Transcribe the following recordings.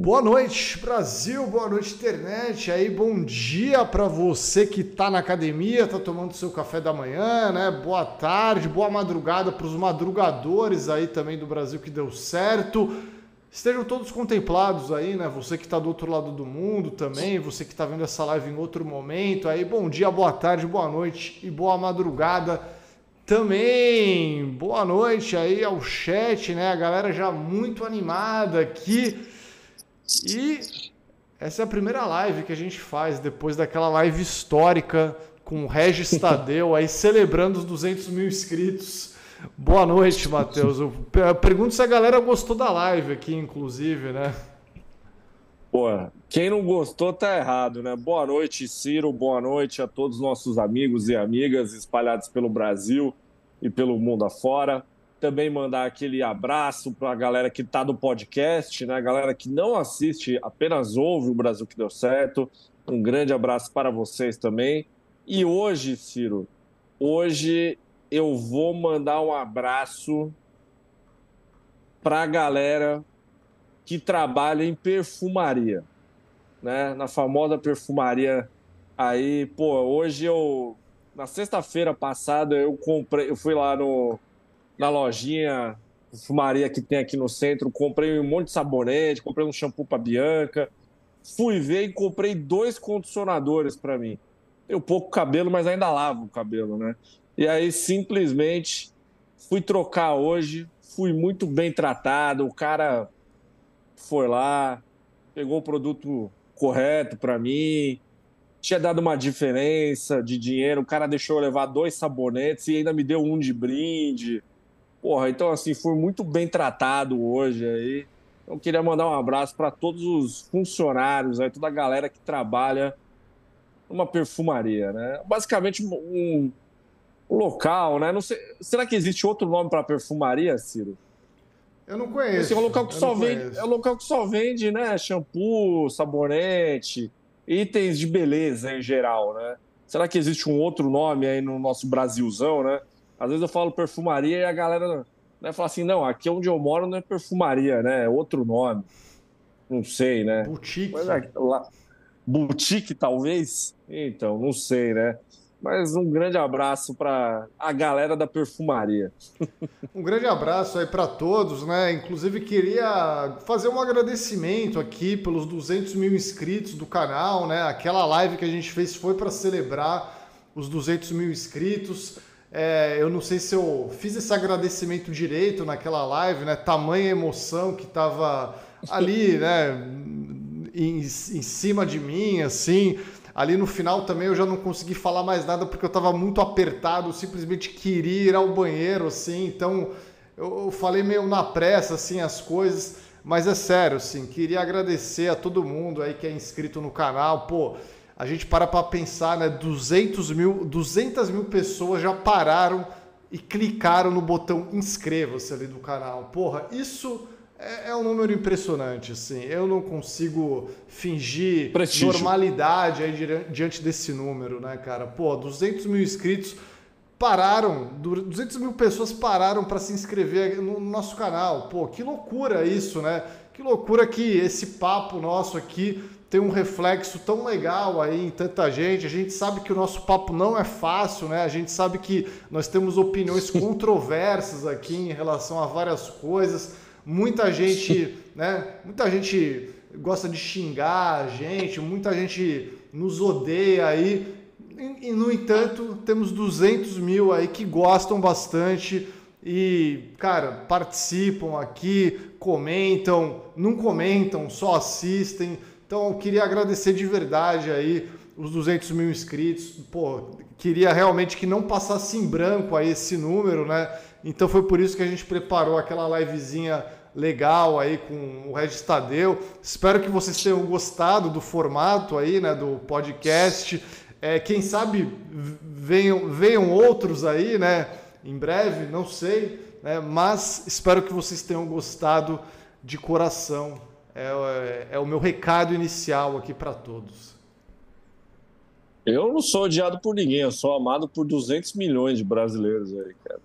Boa noite, Brasil. Boa noite, internet. Aí, bom dia para você que tá na academia, tá tomando seu café da manhã, né? Boa tarde, boa madrugada para os madrugadores aí também do Brasil que deu certo. Estejam todos contemplados aí, né? Você que está do outro lado do mundo também, você que está vendo essa live em outro momento. Aí, bom dia, boa tarde, boa noite e boa madrugada também. Boa noite aí ao chat, né? A galera já muito animada aqui. E essa é a primeira live que a gente faz depois daquela live histórica com o Regis Tadeu aí celebrando os 200 mil inscritos. Boa noite, Matheus. Eu pergunto se a galera gostou da live aqui, inclusive, né? Pô, quem não gostou tá errado, né? Boa noite, Ciro. Boa noite a todos os nossos amigos e amigas espalhados pelo Brasil e pelo mundo afora também mandar aquele abraço para a galera que está no podcast, né? Galera que não assiste, apenas ouve o Brasil que deu certo. Um grande abraço para vocês também. E hoje, Ciro, hoje eu vou mandar um abraço para a galera que trabalha em perfumaria, né? Na famosa perfumaria aí, pô, hoje eu na sexta-feira passada eu comprei, eu fui lá no na lojinha fumaria que tem aqui no centro, comprei um monte de sabonete, comprei um shampoo para Bianca, fui ver e comprei dois condicionadores para mim. Tenho pouco cabelo, mas ainda lavo o cabelo, né? E aí simplesmente fui trocar hoje, fui muito bem tratado, o cara foi lá, pegou o produto correto para mim, tinha dado uma diferença de dinheiro, o cara deixou eu levar dois sabonetes e ainda me deu um de brinde. Porra, então assim, foi muito bem tratado hoje aí. Eu queria mandar um abraço para todos os funcionários aí, toda a galera que trabalha numa perfumaria, né? Basicamente um, um local, né? Não sei, será que existe outro nome para perfumaria, Ciro? Eu não conheço. Esse é um local que só vende, é um local que só vende, né, shampoo, sabonete, itens de beleza em geral, né? Será que existe um outro nome aí no nosso Brasilzão, né? Às vezes eu falo perfumaria e a galera né, fala assim: não, aqui onde eu moro não é perfumaria, né? É outro nome. Não sei, né? Boutique. Mas, lá, boutique, talvez? Então, não sei, né? Mas um grande abraço para a galera da perfumaria. Um grande abraço aí para todos, né? Inclusive queria fazer um agradecimento aqui pelos 200 mil inscritos do canal, né? Aquela live que a gente fez foi para celebrar os 200 mil inscritos. É, eu não sei se eu fiz esse agradecimento direito naquela live, né? Tamanha emoção que estava ali, né? Em, em cima de mim, assim. Ali no final também eu já não consegui falar mais nada porque eu estava muito apertado, simplesmente queria ir ao banheiro, assim. Então eu, eu falei meio na pressa, assim, as coisas. Mas é sério, assim, queria agradecer a todo mundo aí que é inscrito no canal. Pô, a gente para para pensar, né? 200 mil, 200 mil pessoas já pararam e clicaram no botão inscreva-se ali do canal. Porra, isso é, é, um número impressionante, assim. Eu não consigo fingir Prestígio. normalidade aí diante desse número, né, cara? Pô, 200 mil inscritos pararam, 200 mil pessoas pararam para se inscrever no nosso canal. Pô, que loucura isso, né? Que loucura que esse papo nosso aqui tem um reflexo tão legal aí em tanta gente. A gente sabe que o nosso papo não é fácil, né? A gente sabe que nós temos opiniões controversas aqui em relação a várias coisas. Muita gente, né? Muita gente gosta de xingar a gente, muita gente nos odeia aí. E, no entanto, temos 200 mil aí que gostam bastante e, cara, participam aqui, comentam, não comentam, só assistem então eu queria agradecer de verdade aí os 200 mil inscritos. Pô, queria realmente que não passasse em branco aí esse número, né? Então foi por isso que a gente preparou aquela livezinha legal aí com o Regis Tadeu. Espero que vocês tenham gostado do formato aí, né, do podcast. É, quem sabe venham, venham outros aí, né, em breve, não sei, né, mas espero que vocês tenham gostado de coração. É, é, o meu recado inicial aqui para todos. Eu não sou odiado por ninguém, eu sou amado por 200 milhões de brasileiros aí, cara.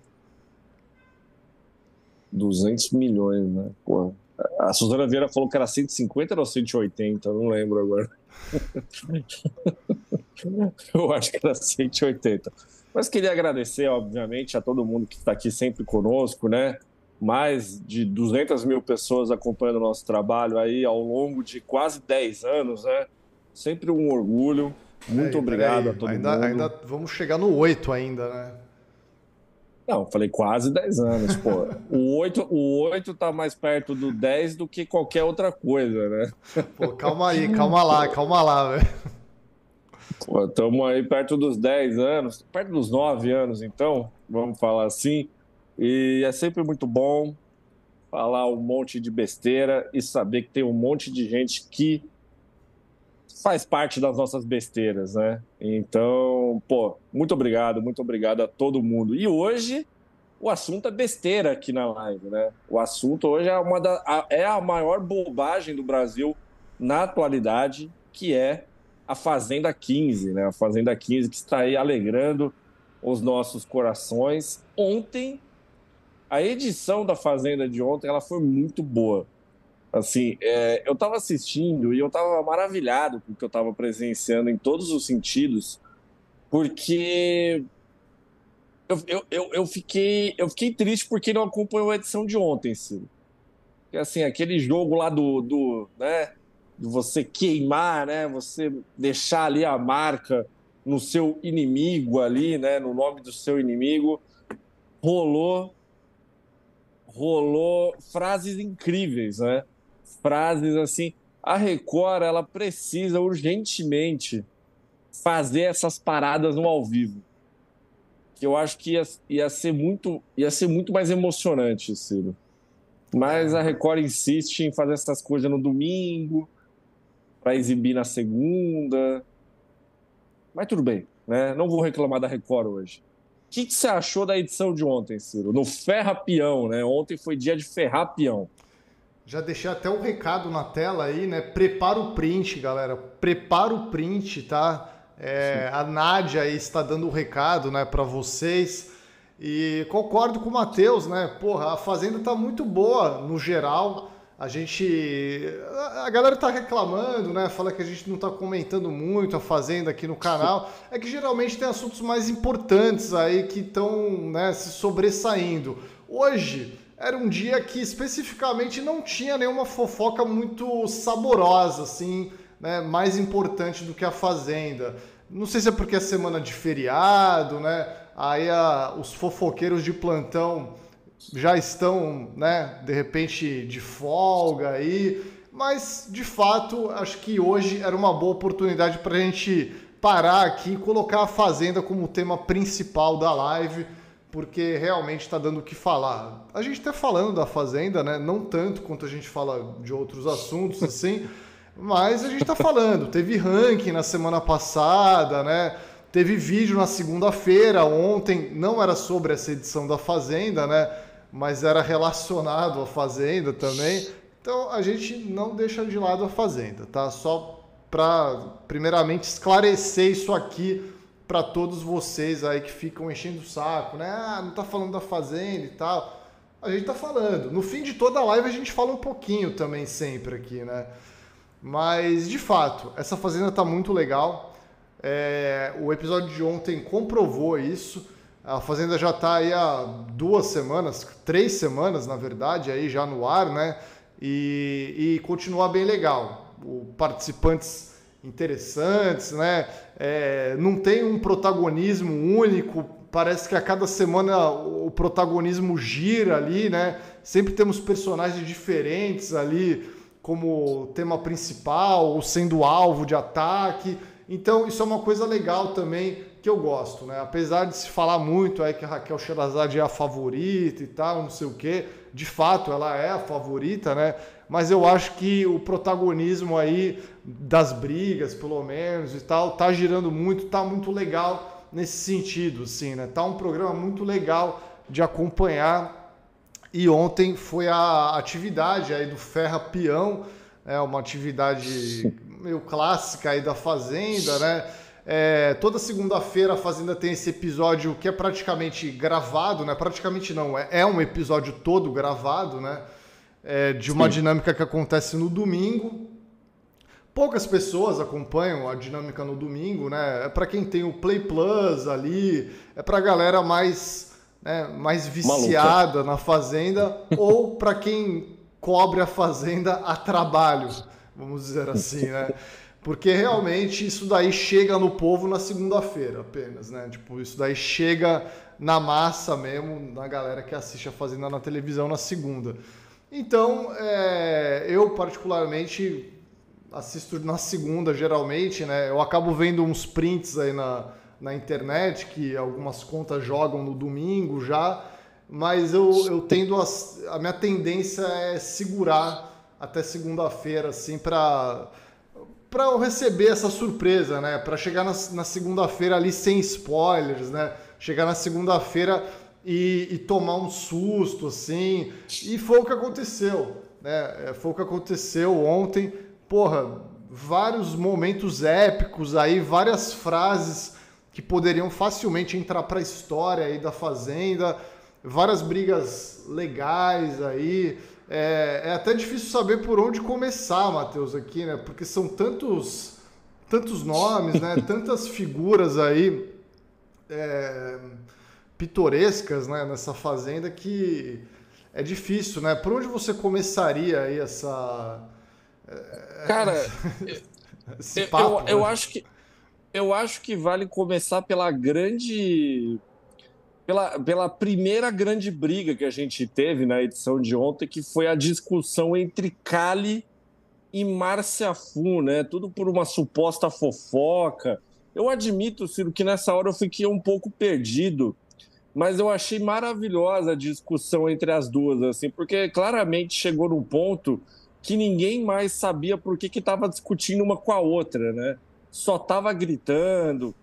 200 milhões, né? Porra. A Suzana Vieira falou que era 150 ou 180, não lembro agora. Eu acho que era 180. Mas queria agradecer, obviamente, a todo mundo que está aqui sempre conosco, né? Mais de 200 mil pessoas acompanhando o nosso trabalho aí ao longo de quase 10 anos, né? Sempre um orgulho. Muito obrigado a todo ainda, mundo. Ainda vamos chegar no 8 ainda, né? Não, falei quase 10 anos, pô. O 8, o 8 tá mais perto do 10 do que qualquer outra coisa, né? Pô, calma aí, calma lá, calma lá, velho. Estamos aí perto dos 10 anos, perto dos 9 anos, então, vamos falar assim. E é sempre muito bom falar um monte de besteira e saber que tem um monte de gente que faz parte das nossas besteiras, né? Então, pô, muito obrigado, muito obrigado a todo mundo. E hoje o assunto é besteira aqui na live, né? O assunto hoje é uma da, a, é a maior bobagem do Brasil na atualidade, que é a Fazenda 15, né? A Fazenda 15 que está aí alegrando os nossos corações. Ontem, a edição da Fazenda de ontem, ela foi muito boa. Assim, é, eu estava assistindo e eu estava maravilhado com o que eu estava presenciando em todos os sentidos, porque eu, eu, eu, eu, fiquei, eu fiquei triste porque não acompanhou a edição de ontem, Ciro. Porque, assim, aquele jogo lá do, do né, de você queimar, né, você deixar ali a marca no seu inimigo ali, né, no nome do seu inimigo, rolou rolou frases incríveis, né? frases assim. A Record ela precisa urgentemente fazer essas paradas no ao vivo. Que eu acho que ia, ia, ser muito ia ser muito mais emocionante, Ciro. Mas a Record insiste em fazer essas coisas no domingo para exibir na segunda. Mas tudo bem, né? Não vou reclamar da Record hoje. O que, que você achou da edição de ontem, Ciro? No Ferra Peão, né? Ontem foi dia de ferrar peão. Já deixei até um recado na tela aí, né? Prepara o print, galera. Prepara o print, tá? É, a Nádia aí está dando o um recado, né, para vocês. E concordo com o Matheus, né? Porra, a Fazenda tá muito boa no geral. A gente. A galera tá reclamando, né? Fala que a gente não tá comentando muito a Fazenda aqui no canal. É que geralmente tem assuntos mais importantes aí que estão né, se sobressaindo. Hoje era um dia que especificamente não tinha nenhuma fofoca muito saborosa, assim, né, mais importante do que a Fazenda. Não sei se é porque é semana de feriado, né? Aí a, os fofoqueiros de plantão já estão, né, de repente de folga aí, mas de fato acho que hoje era uma boa oportunidade para a gente parar aqui e colocar a Fazenda como tema principal da live porque realmente está dando o que falar. A gente está falando da Fazenda, né? Não tanto quanto a gente fala de outros assuntos, assim, mas a gente está falando. Teve ranking na semana passada, né? Teve vídeo na segunda-feira, ontem, não era sobre essa edição da Fazenda, né? Mas era relacionado à Fazenda também. Então a gente não deixa de lado a Fazenda, tá? Só para, primeiramente, esclarecer isso aqui para todos vocês aí que ficam enchendo o saco, né? Ah, não tá falando da fazenda e tal. A gente tá falando. No fim de toda a live a gente fala um pouquinho também sempre aqui, né? Mas de fato, essa fazenda tá muito legal. É, o episódio de ontem comprovou isso. A fazenda já tá aí há duas semanas, três semanas na verdade, aí já no ar, né? E, e continua bem legal. O participantes interessantes, né? É, não tem um protagonismo único. Parece que a cada semana o protagonismo gira ali, né? Sempre temos personagens diferentes ali como tema principal ou sendo alvo de ataque. Então isso é uma coisa legal também que eu gosto, né? Apesar de se falar muito aí que a Raquel Sherazade é a favorita e tal, não sei o quê, de fato ela é a favorita, né? Mas eu acho que o protagonismo aí das brigas, pelo menos e tal, tá girando muito, tá muito legal nesse sentido, assim, né? Tá um programa muito legal de acompanhar. E ontem foi a atividade aí do Ferra Peão, é uma atividade meio clássica aí da Fazenda, né? É, toda segunda-feira a Fazenda tem esse episódio que é praticamente gravado, né? Praticamente não, é, é um episódio todo gravado, né? é, de uma Sim. dinâmica que acontece no domingo. Poucas pessoas acompanham a dinâmica no domingo, né? É para quem tem o Play Plus ali, é para a galera mais, né, mais viciada Maluca. na Fazenda ou para quem cobre a Fazenda a trabalho, vamos dizer assim, né? Porque realmente isso daí chega no povo na segunda-feira apenas, né? Tipo, isso daí chega na massa mesmo, na galera que assiste a Fazenda na televisão na segunda. Então, é, eu particularmente assisto na segunda, geralmente, né? Eu acabo vendo uns prints aí na, na internet que algumas contas jogam no domingo já, mas eu, eu tendo a, a minha tendência é segurar até segunda-feira, assim, para para eu receber essa surpresa, né? Para chegar na, na segunda-feira ali sem spoilers, né? Chegar na segunda-feira e, e, tomar um susto, assim. E foi o que aconteceu, né? É, foi o que aconteceu ontem porra, vários momentos épicos aí, várias frases que poderiam facilmente entrar para a história aí da Fazenda, várias brigas legais aí. É, é, até difícil saber por onde começar, Matheus, aqui, né? Porque são tantos, tantos nomes, né? Tantas figuras aí é, pitorescas, né? Nessa fazenda que é difícil, né? Por onde você começaria aí essa Cara, papo, eu, eu, né? acho que eu acho que vale começar pela grande pela, pela primeira grande briga que a gente teve na edição de ontem, que foi a discussão entre Cali e Márcia Fu, né? Tudo por uma suposta fofoca. Eu admito, Ciro, que nessa hora eu fiquei um pouco perdido, mas eu achei maravilhosa a discussão entre as duas, assim, porque claramente chegou num ponto que ninguém mais sabia por que estava discutindo uma com a outra, né? Só estava gritando,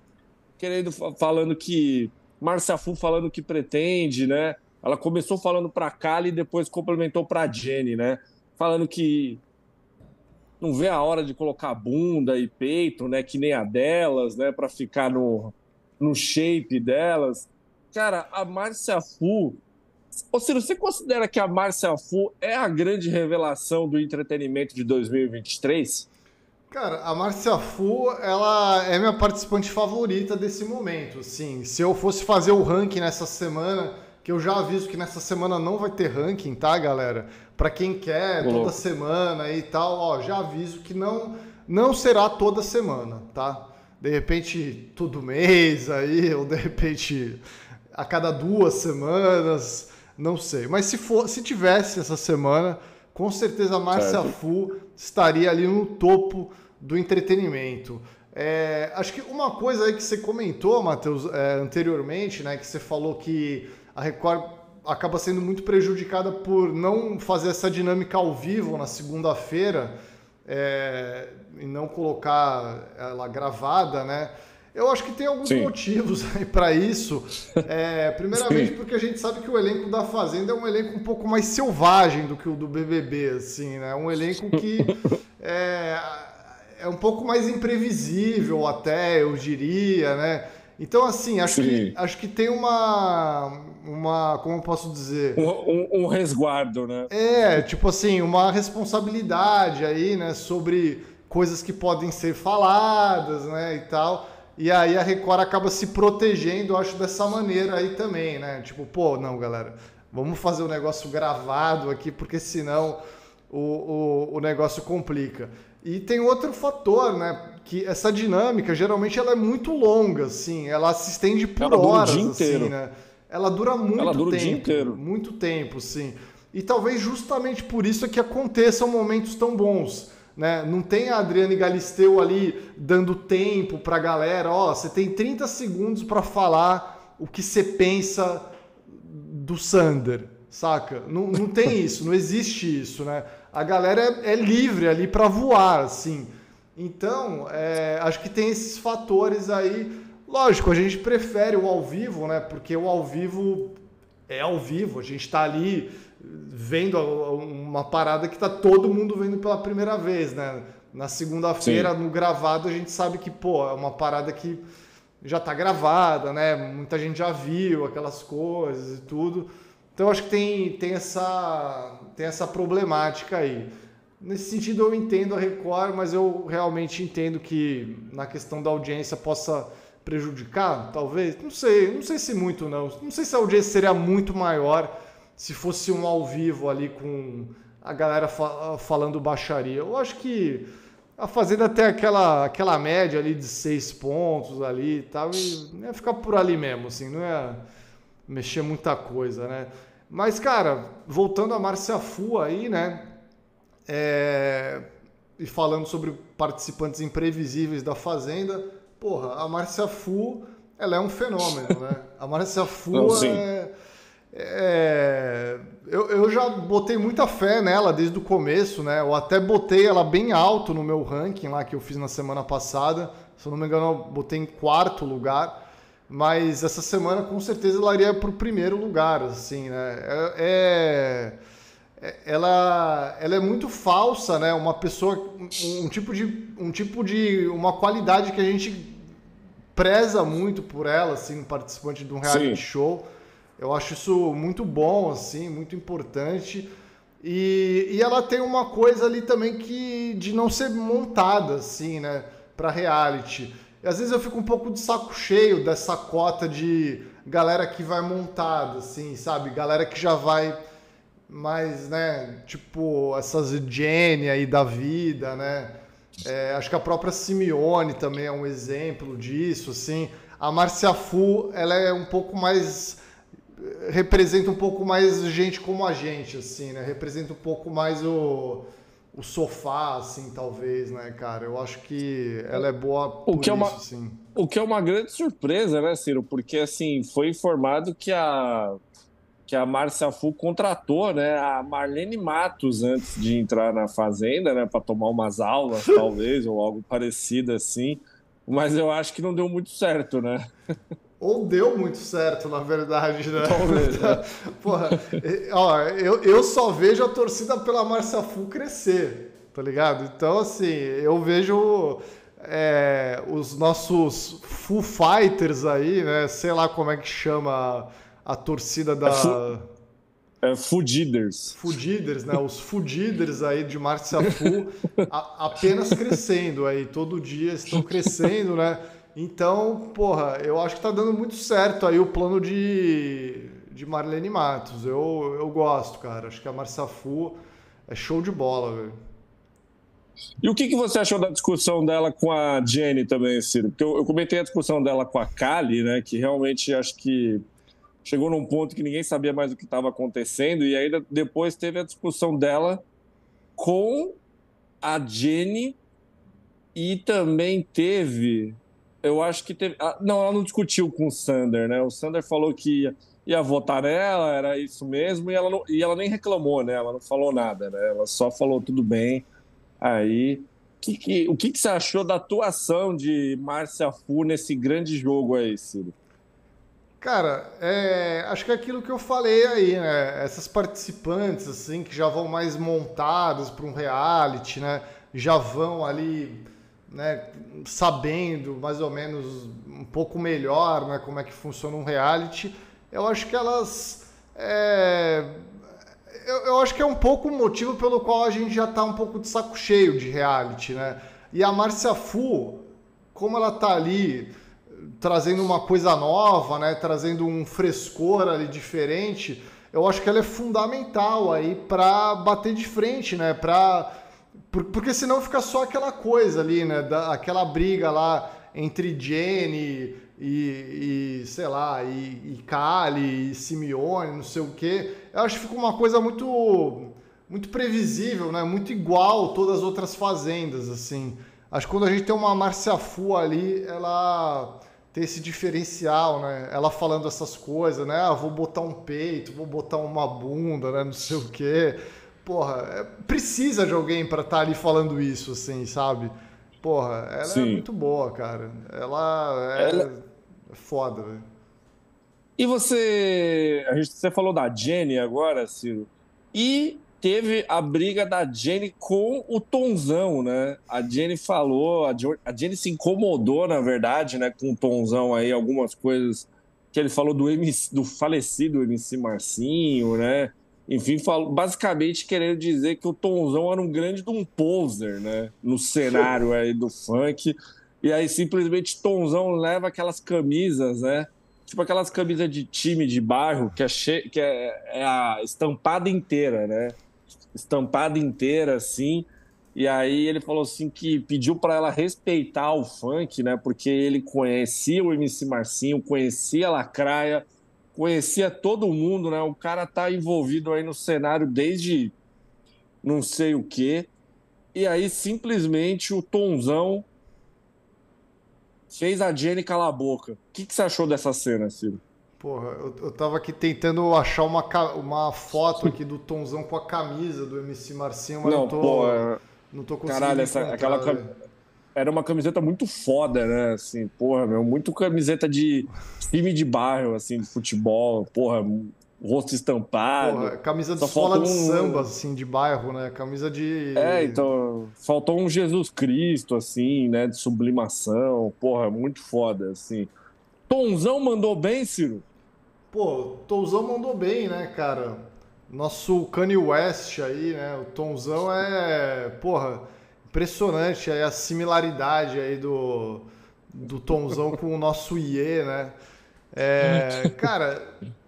querendo, falando que. Marcia Fu falando que pretende, né? Ela começou falando para Kali e depois complementou para Jenny, né? Falando que não vê a hora de colocar bunda e peito, né? Que nem a delas, né? Para ficar no, no shape delas. Cara, a Marcia Fu Ô Ciro, você considera que a Marcia Fu é a grande revelação do entretenimento de 2023? Cara, a Marcia Fu, ela é minha participante favorita desse momento, sim. Se eu fosse fazer o ranking nessa semana, que eu já aviso que nessa semana não vai ter ranking, tá, galera? Para quem quer toda semana e tal, ó, já aviso que não não será toda semana, tá? De repente todo mês aí, ou de repente a cada duas semanas. Não sei. Mas se, for, se tivesse essa semana, com certeza a Márcia Fu estaria ali no topo do entretenimento. É, acho que uma coisa aí que você comentou, Matheus, é, anteriormente, né, que você falou que a Record acaba sendo muito prejudicada por não fazer essa dinâmica ao vivo na segunda-feira é, e não colocar ela gravada, né? Eu acho que tem alguns Sim. motivos para isso. É, primeiramente, Sim. porque a gente sabe que o elenco da Fazenda é um elenco um pouco mais selvagem do que o do BBB, assim, né? Um elenco que é, é um pouco mais imprevisível, até, eu diria, né? Então, assim, acho, que, acho que tem uma. uma como eu posso dizer? Um, um, um, resguardo, né? É, tipo assim, uma responsabilidade aí, né? Sobre coisas que podem ser faladas, né? E tal. E aí a Record acaba se protegendo, acho, dessa maneira aí também, né? Tipo, pô, não, galera, vamos fazer o um negócio gravado aqui, porque senão o, o, o negócio complica. E tem outro fator, né? Que essa dinâmica, geralmente, ela é muito longa, assim, ela se estende por ela horas, dura o dia assim, inteiro. né? Ela dura muito ela dura tempo. O dia inteiro. Muito tempo, sim. E talvez justamente por isso é que aconteçam momentos tão bons né? Não tem a Adriane Galisteu ali dando tempo para a galera, ó, você tem 30 segundos para falar o que você pensa do Sander, saca? Não, não tem isso, não existe isso, né? A galera é, é livre ali para voar, assim. Então, é, acho que tem esses fatores aí. Lógico, a gente prefere o ao vivo, né? Porque o ao vivo é ao vivo, a gente está ali vendo uma parada que está todo mundo vendo pela primeira vez, né? Na segunda-feira, no gravado, a gente sabe que, pô, é uma parada que já está gravada, né? Muita gente já viu aquelas coisas e tudo. Então acho que tem, tem, essa, tem essa problemática aí. Nesse sentido eu entendo a Record, mas eu realmente entendo que na questão da audiência possa prejudicar, talvez. Não sei, não sei se muito não. Não sei se a audiência seria muito maior se fosse um ao vivo ali com a galera falando baixaria. Eu acho que a Fazenda tem aquela, aquela média ali de seis pontos ali e tal, e ia ficar por ali mesmo, assim, não ia mexer muita coisa, né? Mas, cara, voltando a Márcia Fu aí, né? É... E falando sobre participantes imprevisíveis da Fazenda, porra, a Márcia Fu, ela é um fenômeno, né? A Márcia Fu Não, é... é... Eu, eu já botei muita fé nela desde o começo, né? Eu até botei ela bem alto no meu ranking lá que eu fiz na semana passada. Se eu não me engano, eu botei em quarto lugar. Mas essa semana com certeza ela iria para o primeiro lugar, assim, né? É, é, é, ela, ela é muito falsa, né? Uma pessoa, um tipo de, um tipo de, uma qualidade que a gente preza muito por ela, assim, participante de um reality Sim. show. Eu acho isso muito bom, assim, muito importante. E, e ela tem uma coisa ali também que de não ser montada, assim, né? Para reality e às vezes eu fico um pouco de saco cheio dessa cota de galera que vai montada, assim, sabe? Galera que já vai mais, né? Tipo, essas Jenny aí da vida, né? É, acho que a própria Simeone também é um exemplo disso, assim. A Marcia Fu, ela é um pouco mais representa um pouco mais gente como a gente, assim, né? Representa um pouco mais o o sofá, assim, talvez, né, cara? Eu acho que ela é boa o que isso, é uma, sim. O que é uma grande surpresa, né, Ciro? Porque, assim, foi informado que a que a Márcia Fu contratou, né, a Marlene Matos antes de entrar na Fazenda, né, para tomar umas aulas, talvez, ou algo parecido assim. Mas eu acho que não deu muito certo, né? Ou deu muito certo, na verdade, né? Talvez. Né? Porra, ó, eu, eu só vejo a torcida pela Marcia Fu crescer, tá ligado? Então, assim, eu vejo é, os nossos Full Fighters aí, né? Sei lá como é que chama a, a torcida da. É, fu é Fudiders. Fudiders, né? Os Fudiders aí de Marcia Fu a, apenas crescendo aí. Todo dia estão crescendo, né? Então, porra, eu acho que tá dando muito certo aí o plano de, de Marlene Matos. Eu, eu gosto, cara. Acho que a Marsafu é show de bola, velho. E o que, que você achou da discussão dela com a Jenny também, Ciro? Porque eu, eu comentei a discussão dela com a Kali, né? Que realmente acho que chegou num ponto que ninguém sabia mais o que estava acontecendo. E ainda depois teve a discussão dela com a Jenny e também teve eu acho que teve. Ah, não, ela não discutiu com o Sander, né? O Sander falou que ia, ia votar nela, era isso mesmo, e ela, não, e ela nem reclamou, né? Ela não falou nada, né? Ela só falou tudo bem. Aí. Que, que, o que, que você achou da atuação de Márcia Fu nesse grande jogo aí, Ciro? Cara, é, acho que é aquilo que eu falei aí, né? Essas participantes, assim, que já vão mais montadas para um reality, né? Já vão ali né, sabendo mais ou menos um pouco melhor né, como é que funciona um reality, eu acho que elas. É, eu, eu, acho que é um pouco o motivo pelo qual a gente já está um pouco de saco cheio de reality, né? E a Márcia Fu, como ela está ali trazendo uma coisa nova, né, trazendo um frescor ali diferente, eu acho que ela é fundamental aí para bater de frente, né, para porque senão fica só aquela coisa ali, né? Da, aquela briga lá entre Jenny e, e sei lá, e, e Kali e Simeone, não sei o quê. Eu acho que fica uma coisa muito muito previsível, né? Muito igual todas as outras fazendas, assim. Acho que quando a gente tem uma Marcia Fu ali, ela tem esse diferencial, né? Ela falando essas coisas, né? Ah, vou botar um peito, vou botar uma bunda, né? Não sei o quê porra, é, precisa de alguém para estar tá ali falando isso, assim, sabe? Porra, ela é Sim. é muito boa, cara. Ela é, ela... foda, velho. E você. A gente, você falou da Jenny agora, Ciro. E teve a briga da Jenny com o Tonzão, né? A Jenny falou, a Jenny se incomodou, na verdade, né, com o Tonzão aí, algumas coisas que ele falou do, MC, do falecido MC Marcinho, né? Enfim, falou, basicamente querendo dizer que o Tonzão era um grande de um poser, né? No cenário aí do funk. E aí simplesmente Tonzão leva aquelas camisas, né? Tipo aquelas camisas de time de bairro que é, che... que é, é a estampada inteira, né? Estampada inteira, assim. E aí ele falou assim que pediu para ela respeitar o funk, né? Porque ele conhecia o MC Marcinho, conhecia a Lacraia, conhecia todo mundo, né? O cara tá envolvido aí no cenário desde não sei o quê. E aí simplesmente o Tonzão fez a Jenny calar a boca. O que, que você achou dessa cena, Ciro? Porra, eu, eu tava aqui tentando achar uma, uma foto aqui do Tonzão com a camisa do MC Marcinho, mas não, não tô, porra, não tô conseguindo Caralho, essa, aquela. Era uma camiseta muito foda, né? Assim, porra, meu, muito camiseta de time de bairro, assim, de futebol, porra, rosto estampado. Porra, camisa de escola de um... samba, assim, de bairro, né? Camisa de. É, então. Faltou um Jesus Cristo, assim, né? De sublimação. Porra, muito foda, assim. Tonzão mandou bem, Ciro? Pô, Tonzão mandou bem, né, cara? Nosso Kanye West aí, né? O Tonzão é. Porra, impressionante aí a similaridade aí do, do Tonzão com o nosso IE, né? É, cara,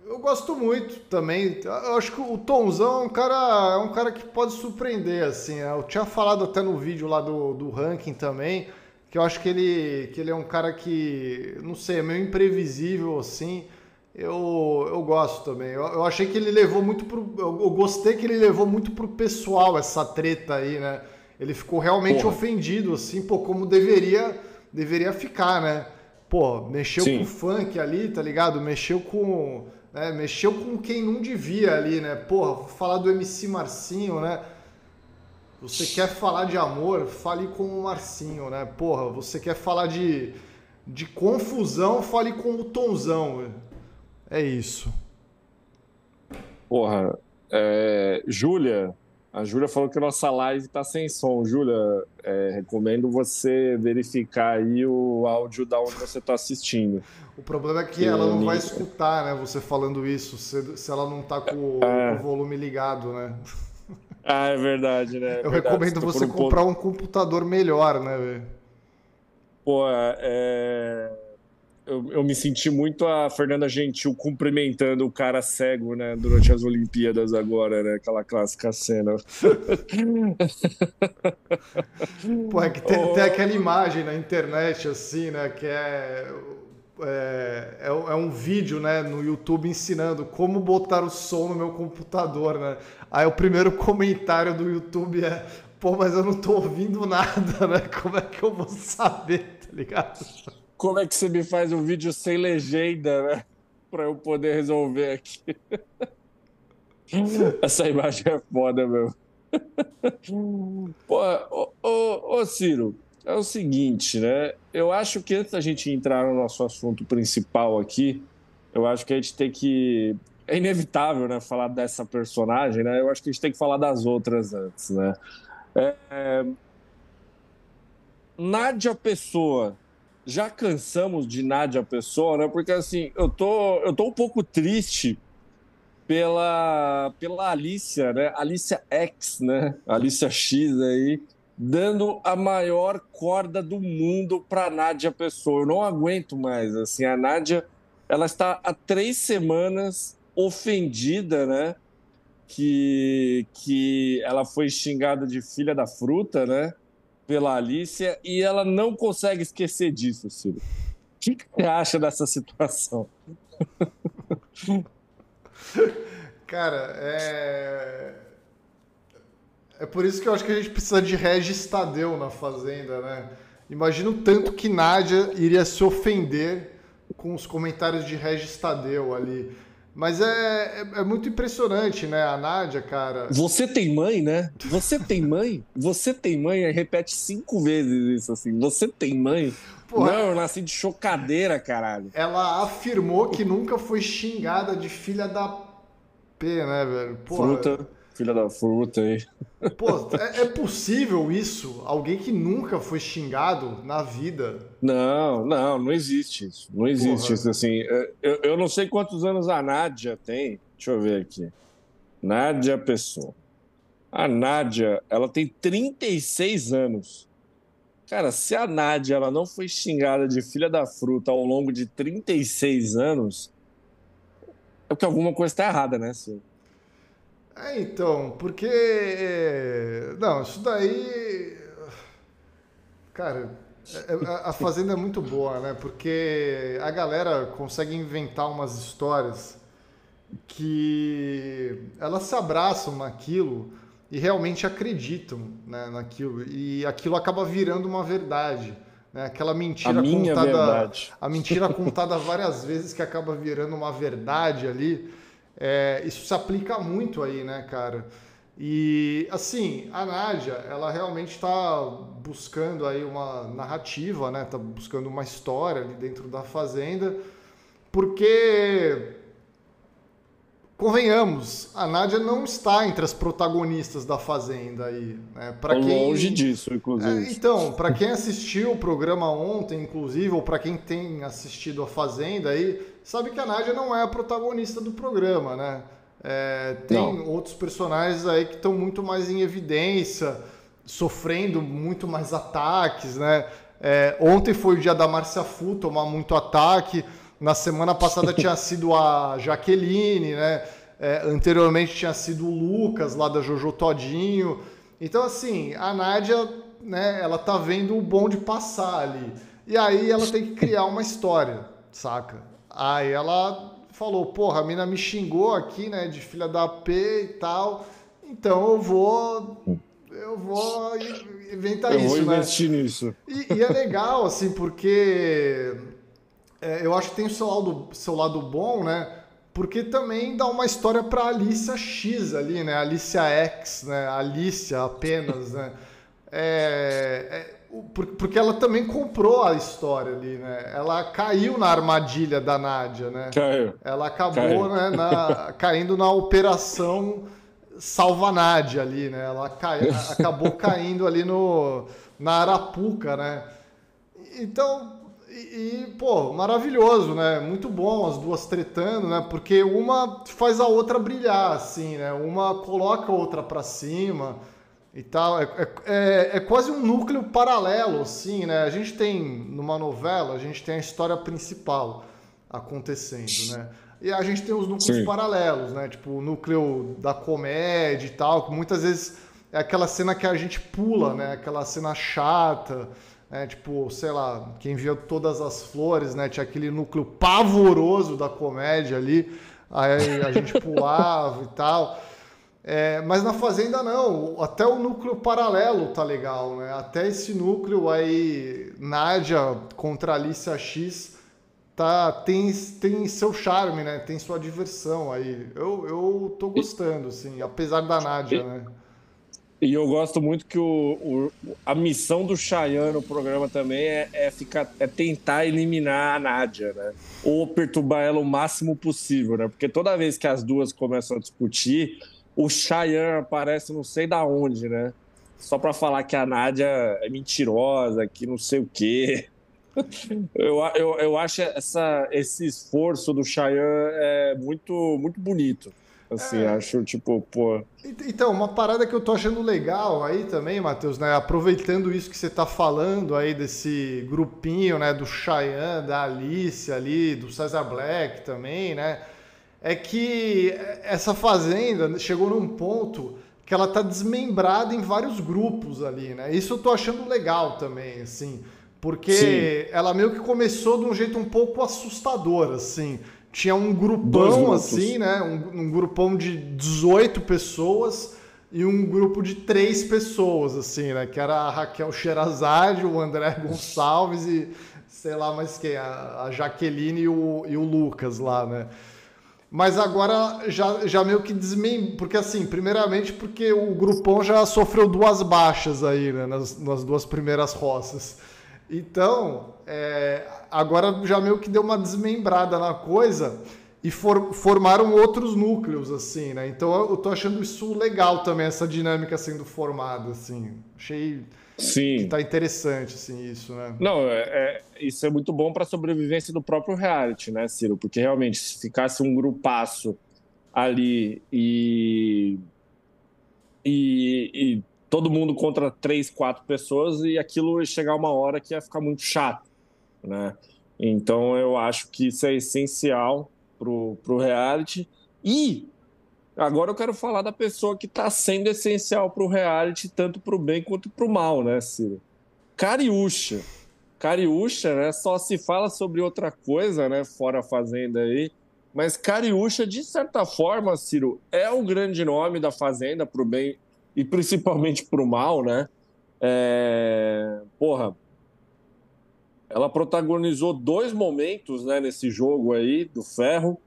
eu gosto muito também. Eu acho que o Tonzão é um cara, é um cara que pode surpreender, assim. Né? Eu tinha falado até no vídeo lá do, do ranking também, que eu acho que ele, que ele é um cara que, não sei, é meio imprevisível, assim. Eu, eu gosto também. Eu, eu achei que ele levou muito pro. Eu, eu, gostei que ele levou muito pro pessoal essa treta aí, né? Ele ficou realmente Porra. ofendido, assim, pô, como deveria, deveria ficar, né? Pô, mexeu Sim. com o funk ali, tá ligado? Mexeu com né? Mexeu com quem não devia ali, né? Porra, vou falar do MC Marcinho, né? Você quer falar de amor, fale com o Marcinho, né? Porra, você quer falar de, de confusão, fale com o Tonzão. É isso. Porra, é, Júlia, a Júlia falou que nossa live está sem som. Júlia, é, recomendo você verificar aí o áudio da onde você está assistindo. O problema é que ela não vai escutar, né? Você falando isso, se, se ela não tá com, é. o volume ligado, né? Ah, é verdade, né? É Eu verdade, recomendo você um comprar ponto... um computador melhor, né, velho? Pô, é eu, eu, me senti muito a Fernanda Gentil cumprimentando o cara cego, né, durante as Olimpíadas agora, né, aquela clássica cena. Pô, é que tem, oh. tem, aquela imagem na internet, assim, né, que é, é, é, é, um vídeo, né, no YouTube ensinando como botar o som no meu computador, né. Aí o primeiro comentário do YouTube é, pô, mas eu não tô ouvindo nada, né, como é que eu vou saber, tá ligado? Como é que você me faz um vídeo sem legenda, né? Pra eu poder resolver aqui. Essa imagem é foda, meu. Pô, ô, ô, ô, Ciro, é o seguinte, né? Eu acho que antes da gente entrar no nosso assunto principal aqui, eu acho que a gente tem que. É inevitável, né? Falar dessa personagem, né? Eu acho que a gente tem que falar das outras antes, né? É... é Nádia Pessoa já cansamos de Nádia Pessoa, né? Porque assim, eu tô, eu tô um pouco triste pela, pela Alicia, né? Alicia X, né? Alicia X aí, dando a maior corda do mundo para Nádia Pessoa. Eu não aguento mais. Assim, a Nádia, ela está há três semanas ofendida, né? Que, que ela foi xingada de filha da fruta, né? Pela Alicia e ela não consegue esquecer disso, Ciro. O que, que você acha dessa situação? Cara, é. É por isso que eu acho que a gente precisa de Regis Tadeu na Fazenda, né? Imagino tanto que Nádia iria se ofender com os comentários de Regis Tadeu ali. Mas é, é, é, muito impressionante, né? A Nádia, cara. Você tem mãe, né? Você tem mãe? Você tem mãe? Aí repete cinco vezes isso assim. Você tem mãe? Porra, não, eu nasci de chocadeira, caralho. Ela afirmou que nunca foi xingada de filha da P, né, velho? Porra. Fruta. filha da fruta aí. Pô, é, é, possível isso? Alguém que nunca foi xingado na vida? Não, não, não existe isso. Não existe Porra. isso assim. É, eu, eu não sei quantos anos a Nádia tem. Deixa eu ver aqui. Nádia Pessoa. A Nádia, ela tem 36 anos. Cara, se a Nádia ela não foi xingada de filha da fruta ao longo de 36 anos, é porque alguma coisa está errada, né? É, então, porque. É, não, isso daí. Cara, é, é, a Fazenda é muito boa, né? Porque a galera consegue inventar umas histórias que elas se abraçam naquilo e realmente acreditam né, naquilo. E aquilo acaba virando uma verdade. Né? Aquela mentira a contada. Verdade. A mentira contada várias vezes que acaba virando uma verdade ali. É, isso se aplica muito aí, né, cara? E assim, a Nádia, ela realmente está buscando aí uma narrativa, né? Tá buscando uma história ali dentro da fazenda, porque convenhamos, a Nádia não está entre as protagonistas da Fazenda aí. Né? Para quem longe disso, inclusive. É, então, para quem assistiu o programa ontem, inclusive, ou para quem tem assistido a Fazenda aí, sabe que a Nádia não é a protagonista do programa, né? É, tem não. outros personagens aí que estão muito mais em evidência, sofrendo muito mais ataques, né? É, ontem foi o dia da Márcia Fu tomar muito ataque. Na semana passada tinha sido a Jaqueline, né? É, anteriormente tinha sido o Lucas lá da Jojo Todinho. Então, assim, a Nádia, né, ela tá vendo o bonde passar ali. E aí ela tem que criar uma história, saca? Aí ela falou, porra, a mina me xingou aqui, né, de filha da P e tal. Então eu vou eu vou inventar eu isso, vou né? investir nisso. E, e, é legal, assim, porque é, eu acho que tem o seu lado, seu lado bom, né? Porque também dá uma história para Alicia X ali, né? Alicia X, né? Alicia apenas, né? É, é, porque ela também comprou a história ali, né? Ela caiu na armadilha da Nádia, né? Caiu. Ela acabou caiu. Né, na, caindo na operação Salva Nádia ali, né? Ela cai, acabou caindo ali no, na Arapuca, né? Então, e, e, pô, maravilhoso, né? Muito bom as duas tretando, né? Porque uma faz a outra brilhar, assim, né? Uma coloca a outra para cima e tal. É, é, é, é, quase um núcleo paralelo, assim, né? A gente tem, numa novela, a gente tem a história principal acontecendo, né? E a gente tem os núcleos Sim. paralelos, né? Tipo, o núcleo da comédia e tal, que muitas vezes é aquela cena que a gente pula, né? Aquela cena chata né? Tipo, sei lá, quem viu todas as flores, né? Tinha aquele núcleo pavoroso da comédia ali, aí a gente pulava e tal. É, mas na Fazenda não, até o núcleo paralelo tá legal, né? Até esse núcleo aí, Nádia contra Alicia X, tá, tem, tem seu charme, né? Tem sua diversão aí. Eu, eu tô gostando, assim, apesar da Nádia, né? E eu gosto muito que o, o, a missão do Cheyenne no programa também é, é, ficar, é tentar eliminar a Nádia, né? Ou perturbar ela o máximo possível, né? Porque toda vez que as duas começam a discutir, o Cheyenne aparece não sei da onde, né? Só para falar que a Nádia é mentirosa, que não sei o quê. Eu, eu, eu acho essa, esse esforço do Cheyenne é muito, muito bonito. Assim, é. acho, tipo, pô. Então, uma parada que eu tô achando legal aí também, Matheus, né? Aproveitando isso que você tá falando aí desse grupinho, né? Do Cheyenne, da Alice ali, do Cesar Black também, né? É que essa fazenda chegou num ponto que ela tá desmembrada em vários grupos ali, né? Isso eu tô achando legal também, assim. Porque Sim. ela meio que começou de um jeito um pouco assustador, assim tinha um grupão assim, né? Um, um, grupão de 18 pessoas e um grupo de três pessoas, assim, né? Que era a Raquel Sherazade, o André Gonçalves e sei lá mais quem, a, a Jaqueline e o, e o Lucas lá, né? Mas agora já, já meio que desmem... Porque assim, primeiramente porque o grupão já sofreu duas baixas aí, né? Nas, nas duas primeiras roças. Então, é, agora já meio que deu uma desmembrada na coisa. e for, formaram outros núcleos, assim, né? Então eu tô achando isso legal também, essa dinâmica sendo formada, assim. Achei Sim. que tá interessante, assim, isso, né? Não, é, é isso é muito bom para a sobrevivência do próprio reality, né, Ciro? Porque realmente, se ficasse um grupaço ali e, e, e todo mundo contra três, quatro pessoas, e aquilo ia chegar uma hora que ia ficar muito chato, né? Então eu acho que isso é essencial pro, pro reality. E agora eu quero falar da pessoa que está sendo essencial pro reality, tanto pro bem quanto pro mal, né, Ciro? Cariúcha. Cariúcha, né? Só se fala sobre outra coisa, né? Fora a Fazenda aí. Mas Cariúcha, de certa forma, Ciro, é o grande nome da Fazenda pro bem e principalmente pro mal, né? É... Porra, ela protagonizou dois momentos né, nesse jogo aí do ferro.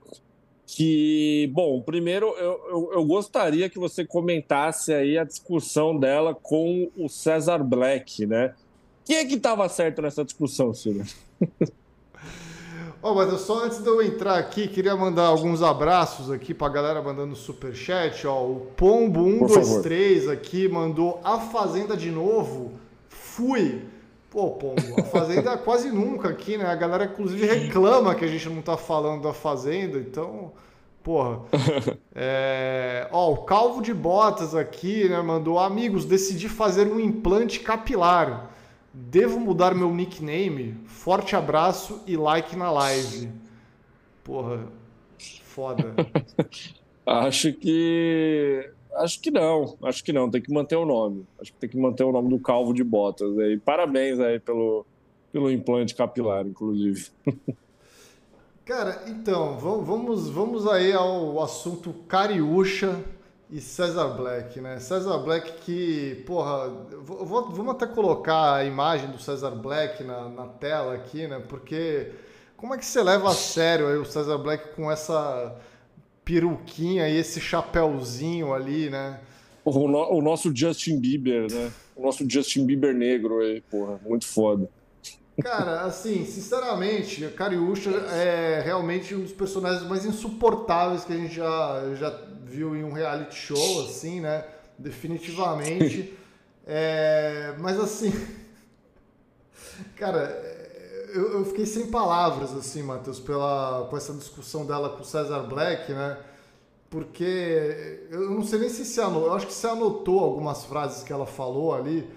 Que, bom, primeiro eu, eu, eu, gostaria que você comentasse aí a discussão dela com o César Black, né? Quem é que estava certo nessa discussão, Silvio? Ó, oh, mas só antes de eu entrar aqui, queria mandar alguns abraços aqui pra galera mandando super chat, ó. O Pombo 123 aqui mandou a Fazenda de novo. Fui. Pô, Pombo, a Fazenda quase nunca aqui, né? A galera, inclusive, reclama que a gente não tá falando da Fazenda, então. Porra. É... Ó, o Calvo de Botas aqui, né? Mandou: Amigos, decidi fazer um implante capilar. Devo mudar meu nickname? Forte abraço e like na live. Porra, foda. Acho que Acho que não, acho que não, tem que manter o nome. Acho que tem que manter o nome do Calvo de Botas. E parabéns aí pelo, pelo implante capilar, inclusive. Cara, então, vamos, vamos aí ao assunto Cariúcha e César Black, né? César Black que, porra, vou, vamos até colocar a imagem do César Black na, na tela aqui, né? Porque como é que você leva a sério aí o César Black com essa peruquinha e esse chapéuzinho ali, né? O, no, o, nosso Justin Bieber, né? O nosso Justin Bieber negro aí, porra, muito foda. Cara, assim, sinceramente, a Cariúcha é realmente um dos personagens mais insuportáveis que a gente já, já viu em um reality show, assim, né? Definitivamente. É, mas assim, cara, eu, eu, fiquei sem palavras, assim, Matheus, pela, com essa discussão dela com o César Black, né? Porque eu não sei nem se você anotou, eu acho que você anotou algumas frases que ela falou ali,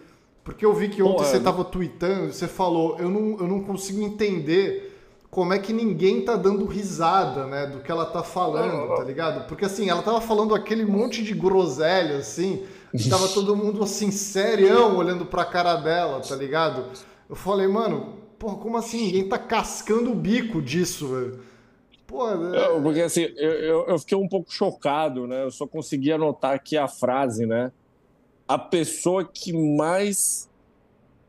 porque eu vi que ontem Pô, você estava tweetando, você falou, eu não, eu não consigo entender como é que ninguém tá dando risada, né, do que ela tá falando, tá ligado? Porque assim, ela tava falando aquele monte de groselha, assim, e tava todo mundo assim, serião, olhando pra cara dela, tá ligado? Eu falei, mano, Porra, como assim? Ninguém tá cascando o bico disso, velho. Pô, é... porque assim, eu, eu, fiquei um pouco chocado, né? Eu só consegui anotar aqui a frase, né? A pessoa que mais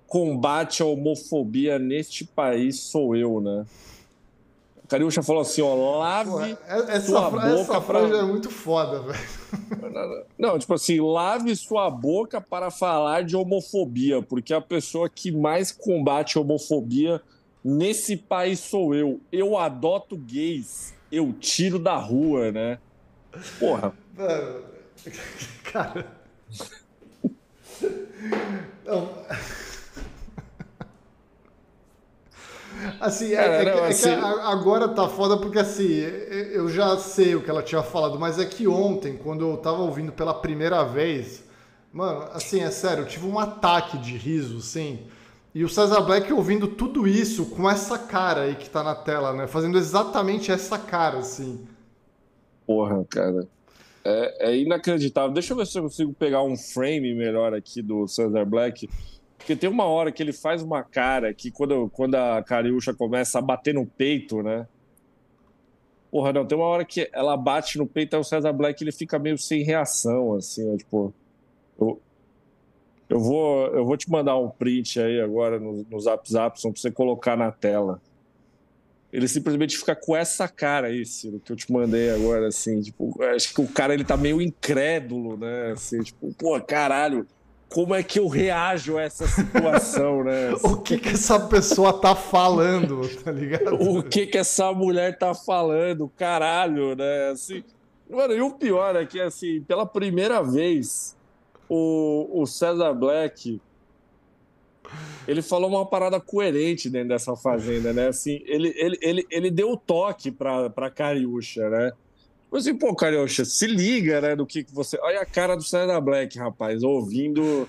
combate a homofobia neste país sou eu, né? Cariúcha falou assim, ó, lave Porra, essa, sua boca essa frase pra... é muito foda, velho. Não, tipo assim, lave sua boca para falar de homofobia, porque a pessoa que mais combate a homofobia nesse país sou eu. Eu adoto gays, eu tiro da rua, né? Porra. Mano, cara... Não... Assim, é, é, é, assim... é, que agora tá foda porque assim, eu já sei o que ela tinha falado, mas é que ontem, quando eu tava ouvindo pela primeira vez, mano, assim, é sério, eu tive um ataque de riso, assim. E o César Black ouvindo tudo isso com essa cara aí que tá na tela, né? Fazendo exatamente essa cara, assim. Porra, cara. É, é inacreditável. Deixa eu ver se eu consigo pegar um frame melhor aqui do César Black. Porque tem uma hora que ele faz uma cara que quando, quando a Cariúcha começa a bater no peito, né? Porra, não, tem uma hora que ela bate no peito, aí o César Black ele fica meio sem reação, assim, ó, tipo. Eu, eu, vou, eu vou te mandar um print aí agora no, no Zap Zap, pra você colocar na tela. Ele simplesmente fica com essa cara aí, Ciro, que eu te mandei agora, assim, tipo, acho que o cara ele tá meio incrédulo, né? Assim, tipo, pô, caralho, como é que eu reajo a essa situação, né? o que que essa pessoa tá falando, tá ligado? O que que essa mulher tá falando, caralho, né? Assim, mano, e o pior é que, assim, pela primeira vez, o, o César Black, ele falou uma parada coerente dentro dessa fazenda, né? Assim, ele, ele, ele, ele deu o toque pra, pra Cariúcha, né? Mas assim, pô, Cariúcha, se liga, né, do que, que você... Olha a cara do César Black, rapaz, ouvindo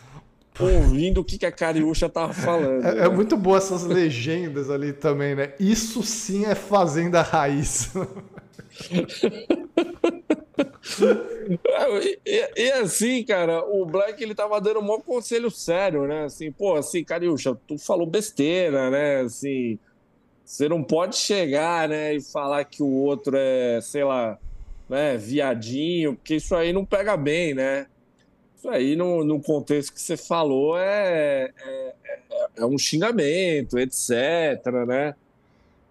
ouvindo o que, que a Cariúcha tava falando. É, é né? é, muito boa essas legendas ali também, né? Isso sim é fazenda raiz. e, e, assim, cara, o Black ele tava dando um bom conselho sério, né? Assim, pô, assim, Cariúcha, tu falou besteira, né? Assim, você não pode chegar, né, e falar que o outro é, sei lá, né, viadinho, porque isso aí não pega bem, né? Isso aí, no, no contexto que você falou, é, é, é, é um xingamento, etc, né?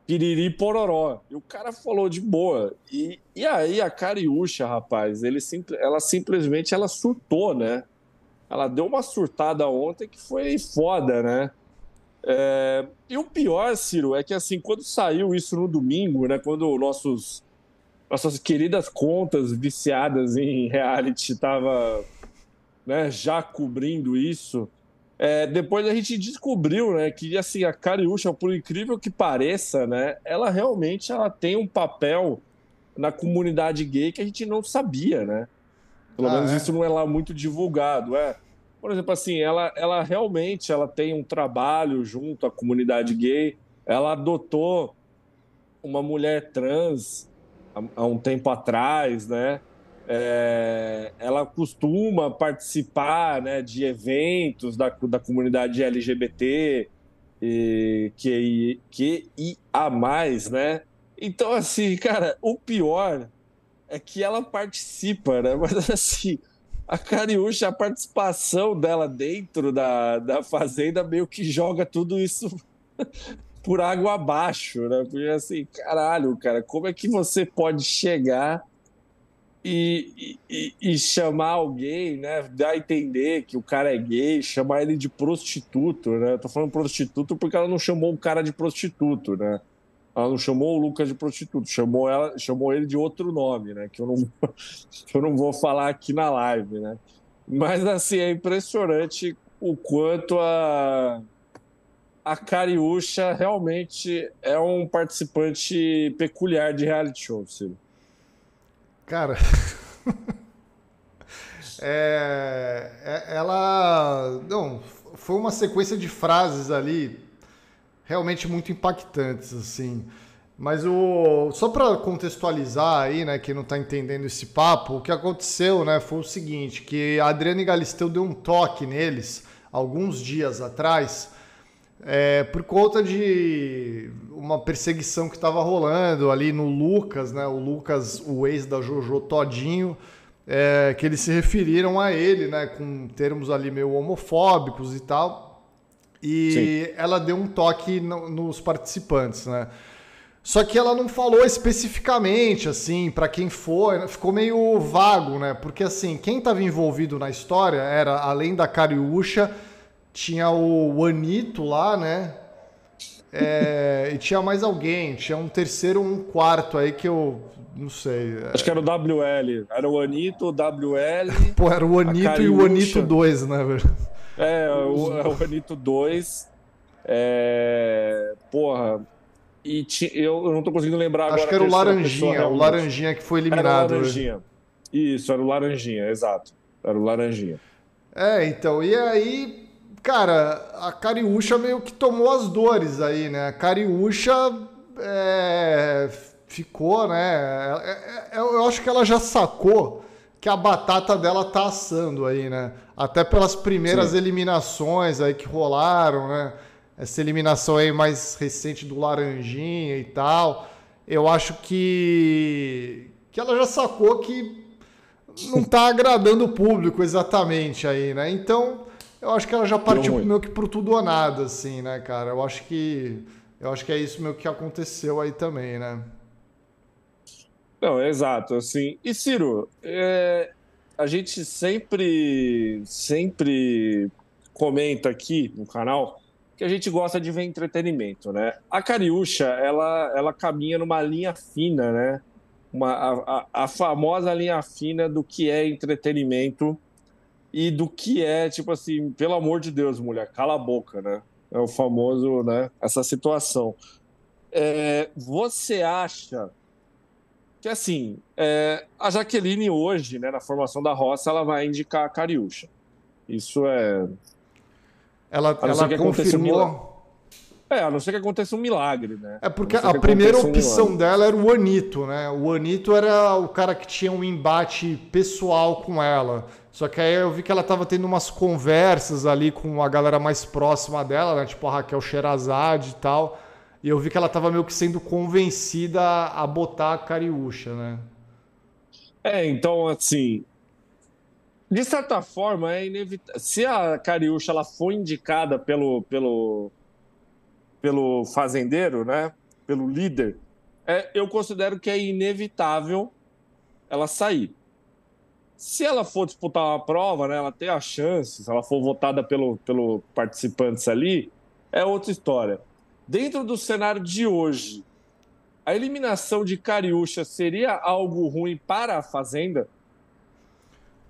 piriri pororó. E o cara falou de boa. E, e aí a Cariúcha, rapaz, ele ela simplesmente ela surtou, né? Ela deu uma surtada ontem que foi foda, né? É, e o pior, Ciro, é que assim, quando saiu isso no domingo, né? Quando nossos, nossas queridas contas viciadas em reality estavam né, já cobrindo isso, é, depois a gente descobriu, né, que assim a Cariúcha, por incrível que pareça, né, ela realmente ela tem um papel na comunidade gay que a gente não sabia, né? Pelo ah, menos é? isso não é lá muito divulgado, é. Por exemplo, assim, ela, ela realmente ela tem um trabalho junto à comunidade gay. Ela adotou uma mulher trans há, um tempo atrás, né? é, ela costuma participar né, de eventos da, da comunidade LGBT, e, que, que e a mais, né? Então, assim, cara, o pior é que ela participa, né? Mas, assim, a Cariúcha, a participação dela dentro da, da Fazenda meio que joga tudo isso por água abaixo, né? Porque, assim, caralho, cara, como é que você pode chegar e, e, e, chamar alguém, né? Dar a entender que o cara é gay, chamar ele de prostituto, né? Eu tô falando prostituto porque ela não chamou o cara de prostituto, né? Ela não chamou o Lucas de prostituto, chamou, ela, chamou ele de outro nome, né? Que eu não, que eu não vou falar aqui na live, né? Mas assim, é impressionante o quanto a, a Cariúcha realmente é um participante peculiar de reality show, Ciro. Cara. é, é, ela. Não, foi uma sequência de frases ali realmente muito impactantes, assim. Mas o só para contextualizar aí, né, quem não está entendendo esse papo, o que aconteceu, né, foi o seguinte, que a Adriane Galisteu deu um toque neles alguns dias atrás, é, por conta de uma perseguição que estava rolando ali no Lucas, né? O Lucas, o ex da Jojo Todinho, é, que eles se referiram a ele, né? Com termos ali meio homofóbicos e tal. E Sim. ela deu um toque no, nos participantes, né? Só que ela não falou especificamente, assim, para quem foi, ficou meio vago, né? Porque, assim, quem estava envolvido na história era, além da Cariúcha, tinha o Anito lá, né? É, e tinha mais alguém, tinha um terceiro um quarto aí que eu não sei. Acho que era o WL. Era o Anito, o WL. Pô, era o Anito e o Anito 2, né, velho? É, o, é o Anito 2. É, porra. E ti, eu, eu não tô conseguindo lembrar Acho agora. Acho que era o Laranjinha, o Laranjinha que foi eliminado. Era o né? Laranjinha. Isso, era o Laranjinha, exato. Era o Laranjinha. É, então, e aí Cara, a Cariúcha meio que tomou as dores aí, né? A Cariúcha é, ficou, né? É, é, é, eu acho que ela já sacou que a batata dela tá assando aí, né? Até pelas primeiras Sim. eliminações aí que rolaram, né? Essa eliminação aí mais recente do Laranjinha e tal. Eu acho que, que ela já sacou que não tá agradando o público exatamente aí, né? Então eu acho que ela já partiu meio que pro tudo ou nada, assim, né, cara? Eu acho que. Eu acho que é isso meio que aconteceu aí também, né? Não, exato, assim. E Ciro, é... a gente sempre, sempre comenta aqui no canal que a gente gosta de ver entretenimento, né? A Cariúcha, ela, ela caminha numa linha fina, né? Uma, a, a, famosa linha fina do que é entretenimento e do que é, tipo assim, pelo amor de Deus, mulher, cala a boca, né? É o famoso, né? Essa situação. É, você acha que, assim, é, a Jaqueline hoje, né, na formação da roça, ela vai indicar a Cariúcha. Isso é ela, ela confirmou. É, a não ser que aconteça um milagre, né? É porque a, a primeira opção um dela era o Anito, né? O Anito era o cara que tinha um embate pessoal com ela. Só que aí eu vi que ela tava tendo umas conversas ali com a galera mais próxima dela, né? Tipo a Raquel Sherazade e tal. E eu vi que ela tava meio que sendo convencida a botar a Cariúcha, né? É, então, assim, de certa forma, é inevitável. Se a Cariúcha ela for indicada pelo, pelo, pelo fazendeiro, né? pelo líder, é, eu considero que é inevitável ela sair. Se ela for disputar uma prova, né, ela tem a chance, se ela for votada pelo, pelo participantes ali, é outra história. Dentro do cenário de hoje, a eliminação de Cariúcha seria algo ruim para a Fazenda?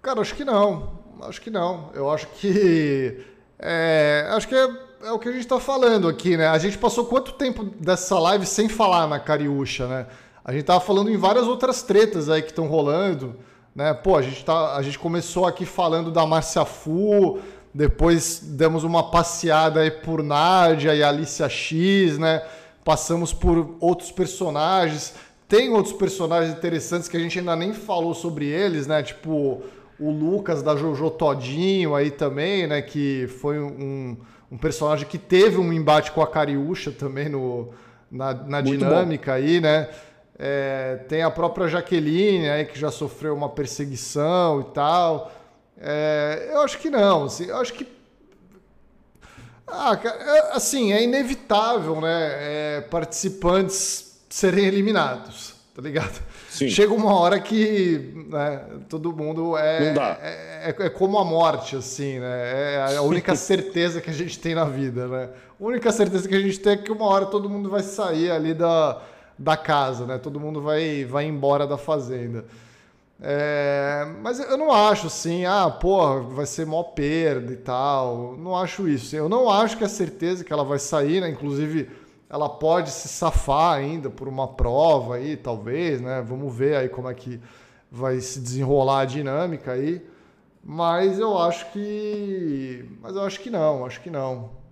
Cara, acho que não. Acho que não. Eu acho que. É, acho que é, é o que a gente está falando aqui, né? A gente passou quanto tempo dessa live sem falar na Cariúcha, né? A gente tava falando em várias outras tretas aí que estão rolando, né? Pô, a gente, tá, a gente começou aqui falando da Marcia Fu, depois demos uma passeada aí por Nádia e Alicia X, né? Passamos por outros personagens. Tem outros personagens interessantes que a gente ainda nem falou sobre eles, né? Tipo o Lucas da Jojo Todinho aí também, né? Que foi um, um personagem que teve um embate com a Cariúcha também no, na, na dinâmica bom. aí, né? É, tem a própria Jaqueline aí que já sofreu uma perseguição e tal. É, eu acho que não, assim, eu acho que ah, é, assim, é inevitável, né? É, participantes serem eliminados, tá ligado? Sim. Chega uma hora que né, todo mundo é, é, é, é, como a morte, assim, né? É a única certeza que a gente tem na vida, né? A única certeza que a gente tem é que uma hora todo mundo vai sair ali da, da casa, né? Todo mundo vai, vai embora da fazenda. É, mas eu não acho assim, ah, pô, vai ser mó perda e tal. Não acho isso. Eu não acho que é certeza que ela vai sair, né? Inclusive ela pode se safar ainda por uma prova aí, talvez, né? Vamos ver aí como é que vai se desenrolar a dinâmica aí. Mas eu acho que. Mas eu acho que não, acho que não.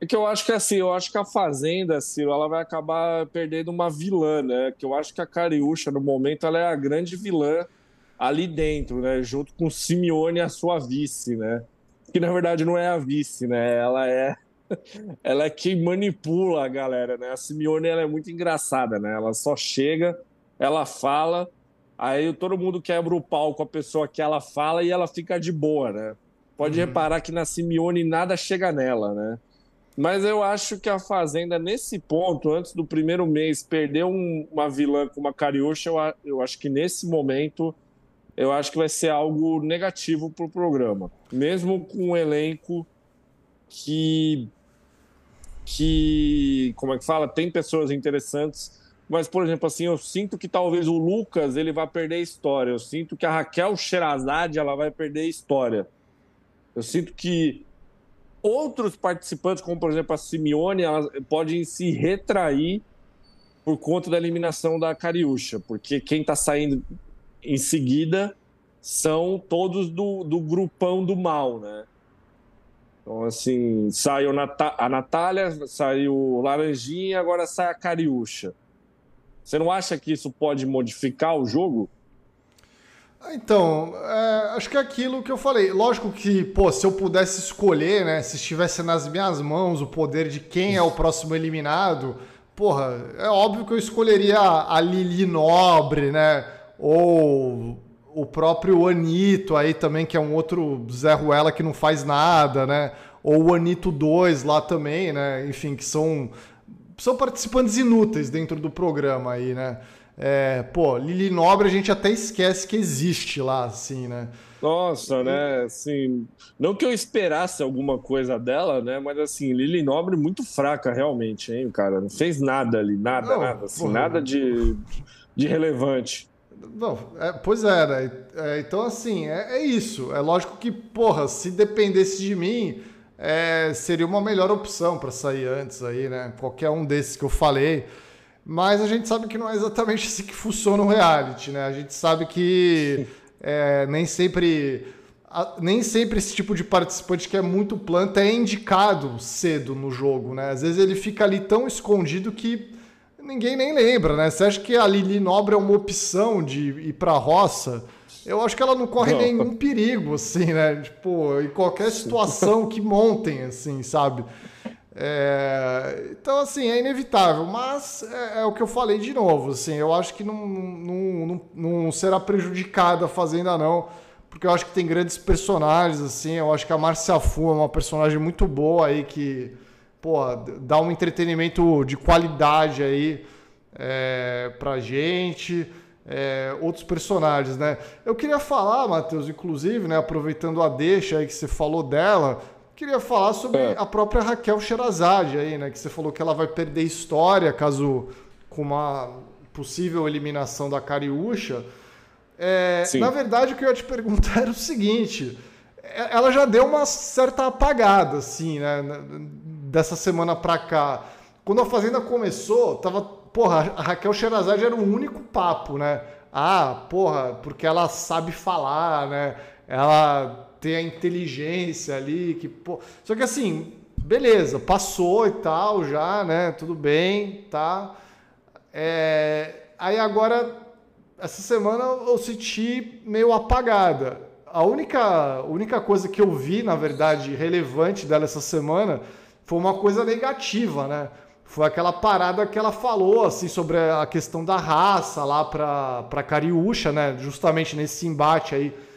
É que eu acho que assim, eu acho que a Fazenda, Ciro, ela vai acabar perdendo uma vilã, né? Que eu acho que a Cariúcha, no momento, ela é a grande vilã ali dentro, né? Junto com Simeone, a sua vice, né? Que na verdade não é a vice, né? Ela é ela é quem manipula a galera, né? A Simeone ela é muito engraçada, né? Ela só chega, ela fala, aí todo mundo quebra o pau com a pessoa que ela fala e ela fica de boa, né? Pode uhum. reparar que na Simeone nada chega nela, né? Mas eu acho que a Fazenda, nesse ponto, antes do primeiro mês, perder um, uma vilã com uma Cariúcha, eu, eu acho que nesse momento, eu acho que vai ser algo negativo para o programa. Mesmo com um elenco que que, como é que fala, tem pessoas interessantes, mas, por exemplo, assim, eu sinto que talvez o Lucas ele vai perder história, eu sinto que a Raquel Sherazade ela vai perder história. Eu sinto que outros participantes, como por exemplo a Simeone, elas podem se retrair por conta da eliminação da Cariúcha, porque quem está saindo em seguida são todos do, do grupão do mal, né? Então, assim, saiu a Natália, saiu Laranjinha, agora sai a Cariúcha. Você não acha que isso pode modificar o jogo? Então, é, acho que é aquilo que eu falei. Lógico que, pô, se eu pudesse escolher, né? Se estivesse nas minhas mãos o poder de quem é o próximo eliminado, porra, é óbvio que eu escolheria a Lili Nobre, né? Ou o próprio Anito aí também, que é um outro Zé Ruela que não faz nada, né? Ou o Anito 2 lá também, né? Enfim, que são, são participantes inúteis dentro do programa aí, né? É, pô, Lili Nobre a gente até esquece que existe lá, assim, né? Nossa, né? Assim, não que eu esperasse alguma coisa dela, né? Mas assim, Lili Nobre muito fraca realmente, hein, cara? Não fez nada ali, nada, não, nada, assim, porra, nada de, de relevante. Não, é, pois é, né? É, então, assim, é, é, isso. É lógico que, porra, se dependesse de mim, é, seria uma melhor opção para sair antes aí, né? Qualquer um desses que eu falei. Mas a gente sabe que não é exatamente assim que funciona o reality, né? A gente sabe que é, nem sempre nem sempre esse tipo de participante que é muito planta é indicado cedo no jogo, né? Às vezes ele fica ali tão escondido que ninguém nem lembra, né? Você acha que a Lili Nobre é uma opção de ir para a roça? Eu acho que ela não corre não. nenhum perigo, assim, né? Tipo, em qualquer situação que montem, assim, sabe? É, então, assim, é inevitável, mas é, é, o que eu falei de novo, assim, eu acho que não, não, não, não, será prejudicada a Fazenda, não, porque eu acho que tem grandes personagens, assim, eu acho que a Marcia Fu é uma personagem muito boa aí, que, pô, dá um entretenimento de qualidade aí é, pra gente, é, outros personagens, né? Eu queria falar, Matheus, inclusive, né, aproveitando a deixa aí que você falou dela, Queria falar sobre é. a própria Raquel Sherazade aí, né? Que você falou que ela vai perder história caso com uma possível eliminação da Cariúcha. É, na verdade, o que eu ia te perguntar era o seguinte: é, ela já deu uma certa apagada, assim, né? Dessa semana pra cá. Quando a Fazenda começou, tava. Porra, a Raquel Sherazade era o único papo, né? Ah, porra, porque ela sabe falar, né? Ela ter a inteligência ali, que pô... Só que assim, beleza, passou e tal já, né? Tudo bem, tá? É... Aí agora, essa semana eu senti meio apagada. A única, única coisa que eu vi, na verdade, relevante dela essa semana foi uma coisa negativa, né? Foi aquela parada que ela falou, assim, sobre a questão da raça lá para pra Cariúcha, né? Justamente nesse embate aí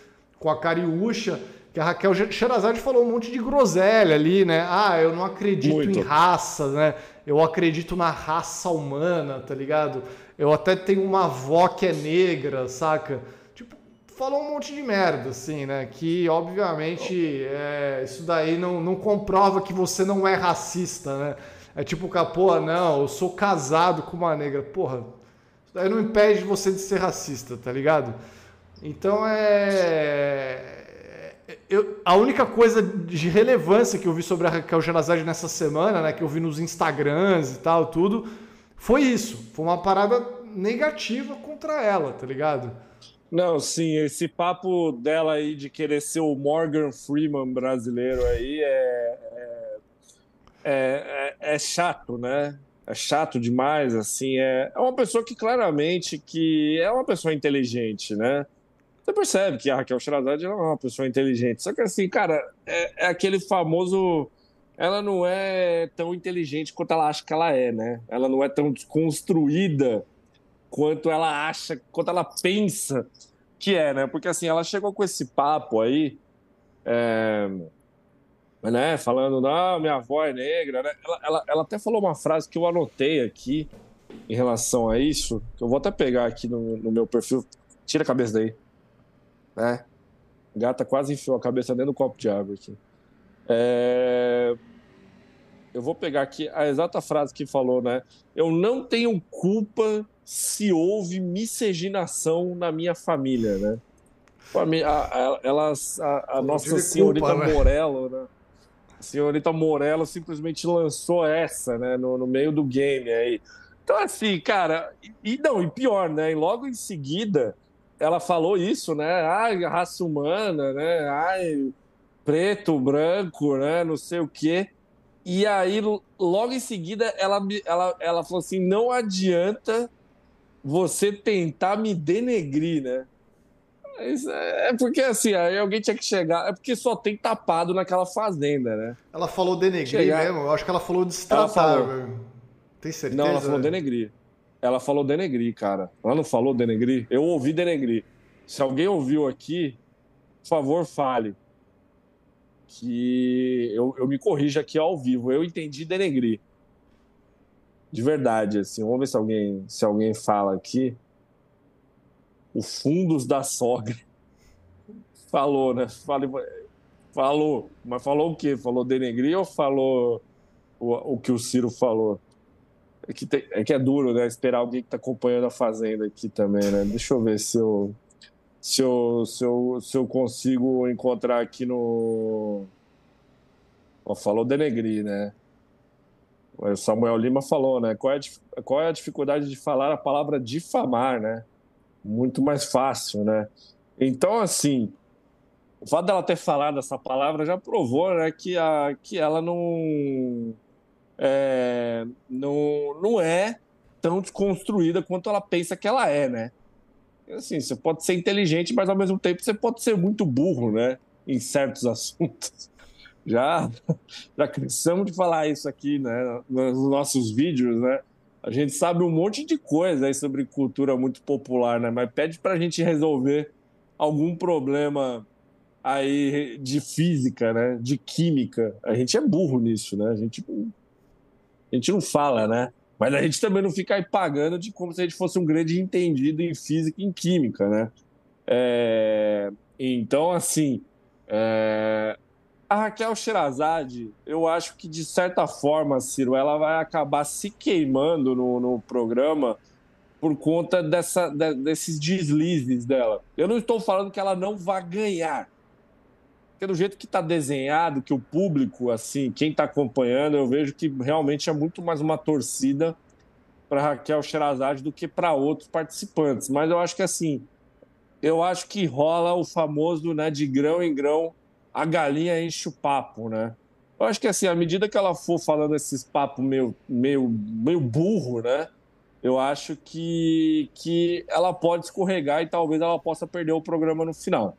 com a Cariúcha, que a Raquel Sherazade falou um monte de groselha ali, né? Ah, eu não acredito Muito. em raça, né? Eu acredito na raça humana, tá ligado? Eu até tenho uma avó que é negra, saca? Tipo, falou um monte de merda, assim, né? Que, obviamente, é, isso daí não, não comprova que você não é racista, né? É tipo, pô, não, eu sou casado com uma negra. Porra, isso daí não impede você de ser racista, tá ligado? Então é. Eu, a única coisa de relevância que eu vi sobre a Raquel Gerazade nessa semana, né, que eu vi nos Instagrams e tal, tudo, foi isso. Foi uma parada negativa contra ela, tá ligado? Não, sim, esse papo dela aí de querer ser o Morgan Freeman brasileiro aí é, é, é, é, é chato, né? É chato demais, assim. É, é uma pessoa que claramente que é uma pessoa inteligente, né? Você percebe que a Raquel Sherazade é uma pessoa inteligente. Só que assim, cara, é, é, aquele famoso. Ela não é tão inteligente quanto ela acha que ela é, né? Ela não é tão desconstruída quanto ela acha, quanto ela pensa que é, né? Porque assim, ela chegou com esse papo aí, é, né? Falando, não, minha avó é negra, né? Ela, ela, ela até falou uma frase que eu anotei aqui em relação a isso, que eu vou até pegar aqui no, no meu perfil. Tira a cabeça daí né? Gata quase enfiou a cabeça dentro do copo de água aqui. É... Eu vou pegar aqui a exata frase que falou, né? Eu não tenho culpa se houve miscigenação na minha família, né? A, a, ela, a, a nossa senhorita culpa, né? Morello, né? A senhorita Morello simplesmente lançou essa, né? No, no meio do game aí. Então, assim, cara, e não, e pior, né? E logo em seguida, ela falou isso, né? Ai, raça humana, né? Ai, preto, branco, né? Não sei o quê. E aí, logo em seguida, ela, ela, ela falou assim: não adianta você tentar me denegrir, né? É porque assim, aí alguém tinha que chegar. É porque só tem tapado naquela fazenda, né? Ela falou denegrir chegar... mesmo? Eu acho que ela falou destratar, ela falou... Tem certeza? Não, ela falou denegrir. Ela falou denegrir, cara. Ela não falou denegrir? Eu ouvi denegrir. Se alguém ouviu aqui, por favor, fale. Que eu, eu me corrija aqui ao vivo. Eu entendi denegrir. De verdade, assim. Vamos ver se alguém, se alguém fala aqui. o fundos da sogra. Falou, né? Falou, falou. Mas falou o quê? Falou denegrir ou falou o, o que o Ciro falou? É que, tem, é que é duro, né? Esperar alguém que está acompanhando a Fazenda aqui também, né? Deixa eu ver se eu, se eu, se eu, se eu consigo encontrar aqui no. Oh, falou denegrir, né? O Samuel Lima falou, né? Qual é, a, qual é a dificuldade de falar a palavra difamar, né? Muito mais fácil, né? Então, assim, o fato dela ter falado essa palavra já provou né, que, a, que ela não, é, não, não é tão desconstruída quanto ela pensa que ela é, né? Assim, você pode ser inteligente, mas ao mesmo tempo você pode ser muito burro, né? Em certos assuntos. Já, já cansamos de falar isso aqui, né? Nos nossos vídeos, né? A gente sabe um monte de coisa aí sobre cultura muito popular, né? Mas pede para a gente resolver algum problema aí de física, né? De química. A gente é burro nisso, né? A gente, a gente não fala, né? Mas a gente também não fica aí pagando de como se a gente fosse um grande entendido em física e em química, né? É... Então, assim, é... a Raquel Sherazade, eu acho que de certa forma, Ciro, ela vai acabar se queimando no, no programa por conta dessa, de, desses deslizes dela. Eu não estou falando que ela não vai ganhar, do jeito que está desenhado, que o público, assim, quem está acompanhando, eu vejo que realmente é muito mais uma torcida para Raquel Sherazade do que para outros participantes. Mas eu acho que assim, eu acho que rola o famoso, né, de grão em grão, a galinha enche o papo, né? Eu acho que assim, à medida que ela for falando esses papos meio, meio, meio burro, né? Eu acho que, que ela pode escorregar e talvez ela possa perder o programa no final.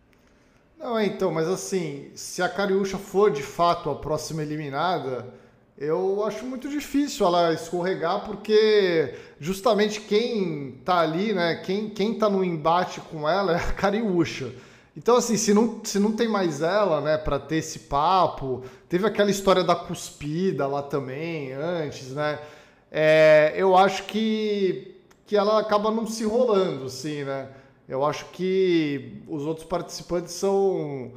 Não, é, então, mas assim, se a Cariúcha for de fato a próxima eliminada, eu acho muito difícil ela escorregar, porque justamente quem tá ali, né, quem, quem tá no embate com ela é a Cariúcha. Então, assim, se não, se não tem mais ela, né, pra ter esse papo, teve aquela história da cuspida lá também, antes, né, é, eu acho que, que ela acaba não se rolando, assim, né. Eu acho que os outros participantes são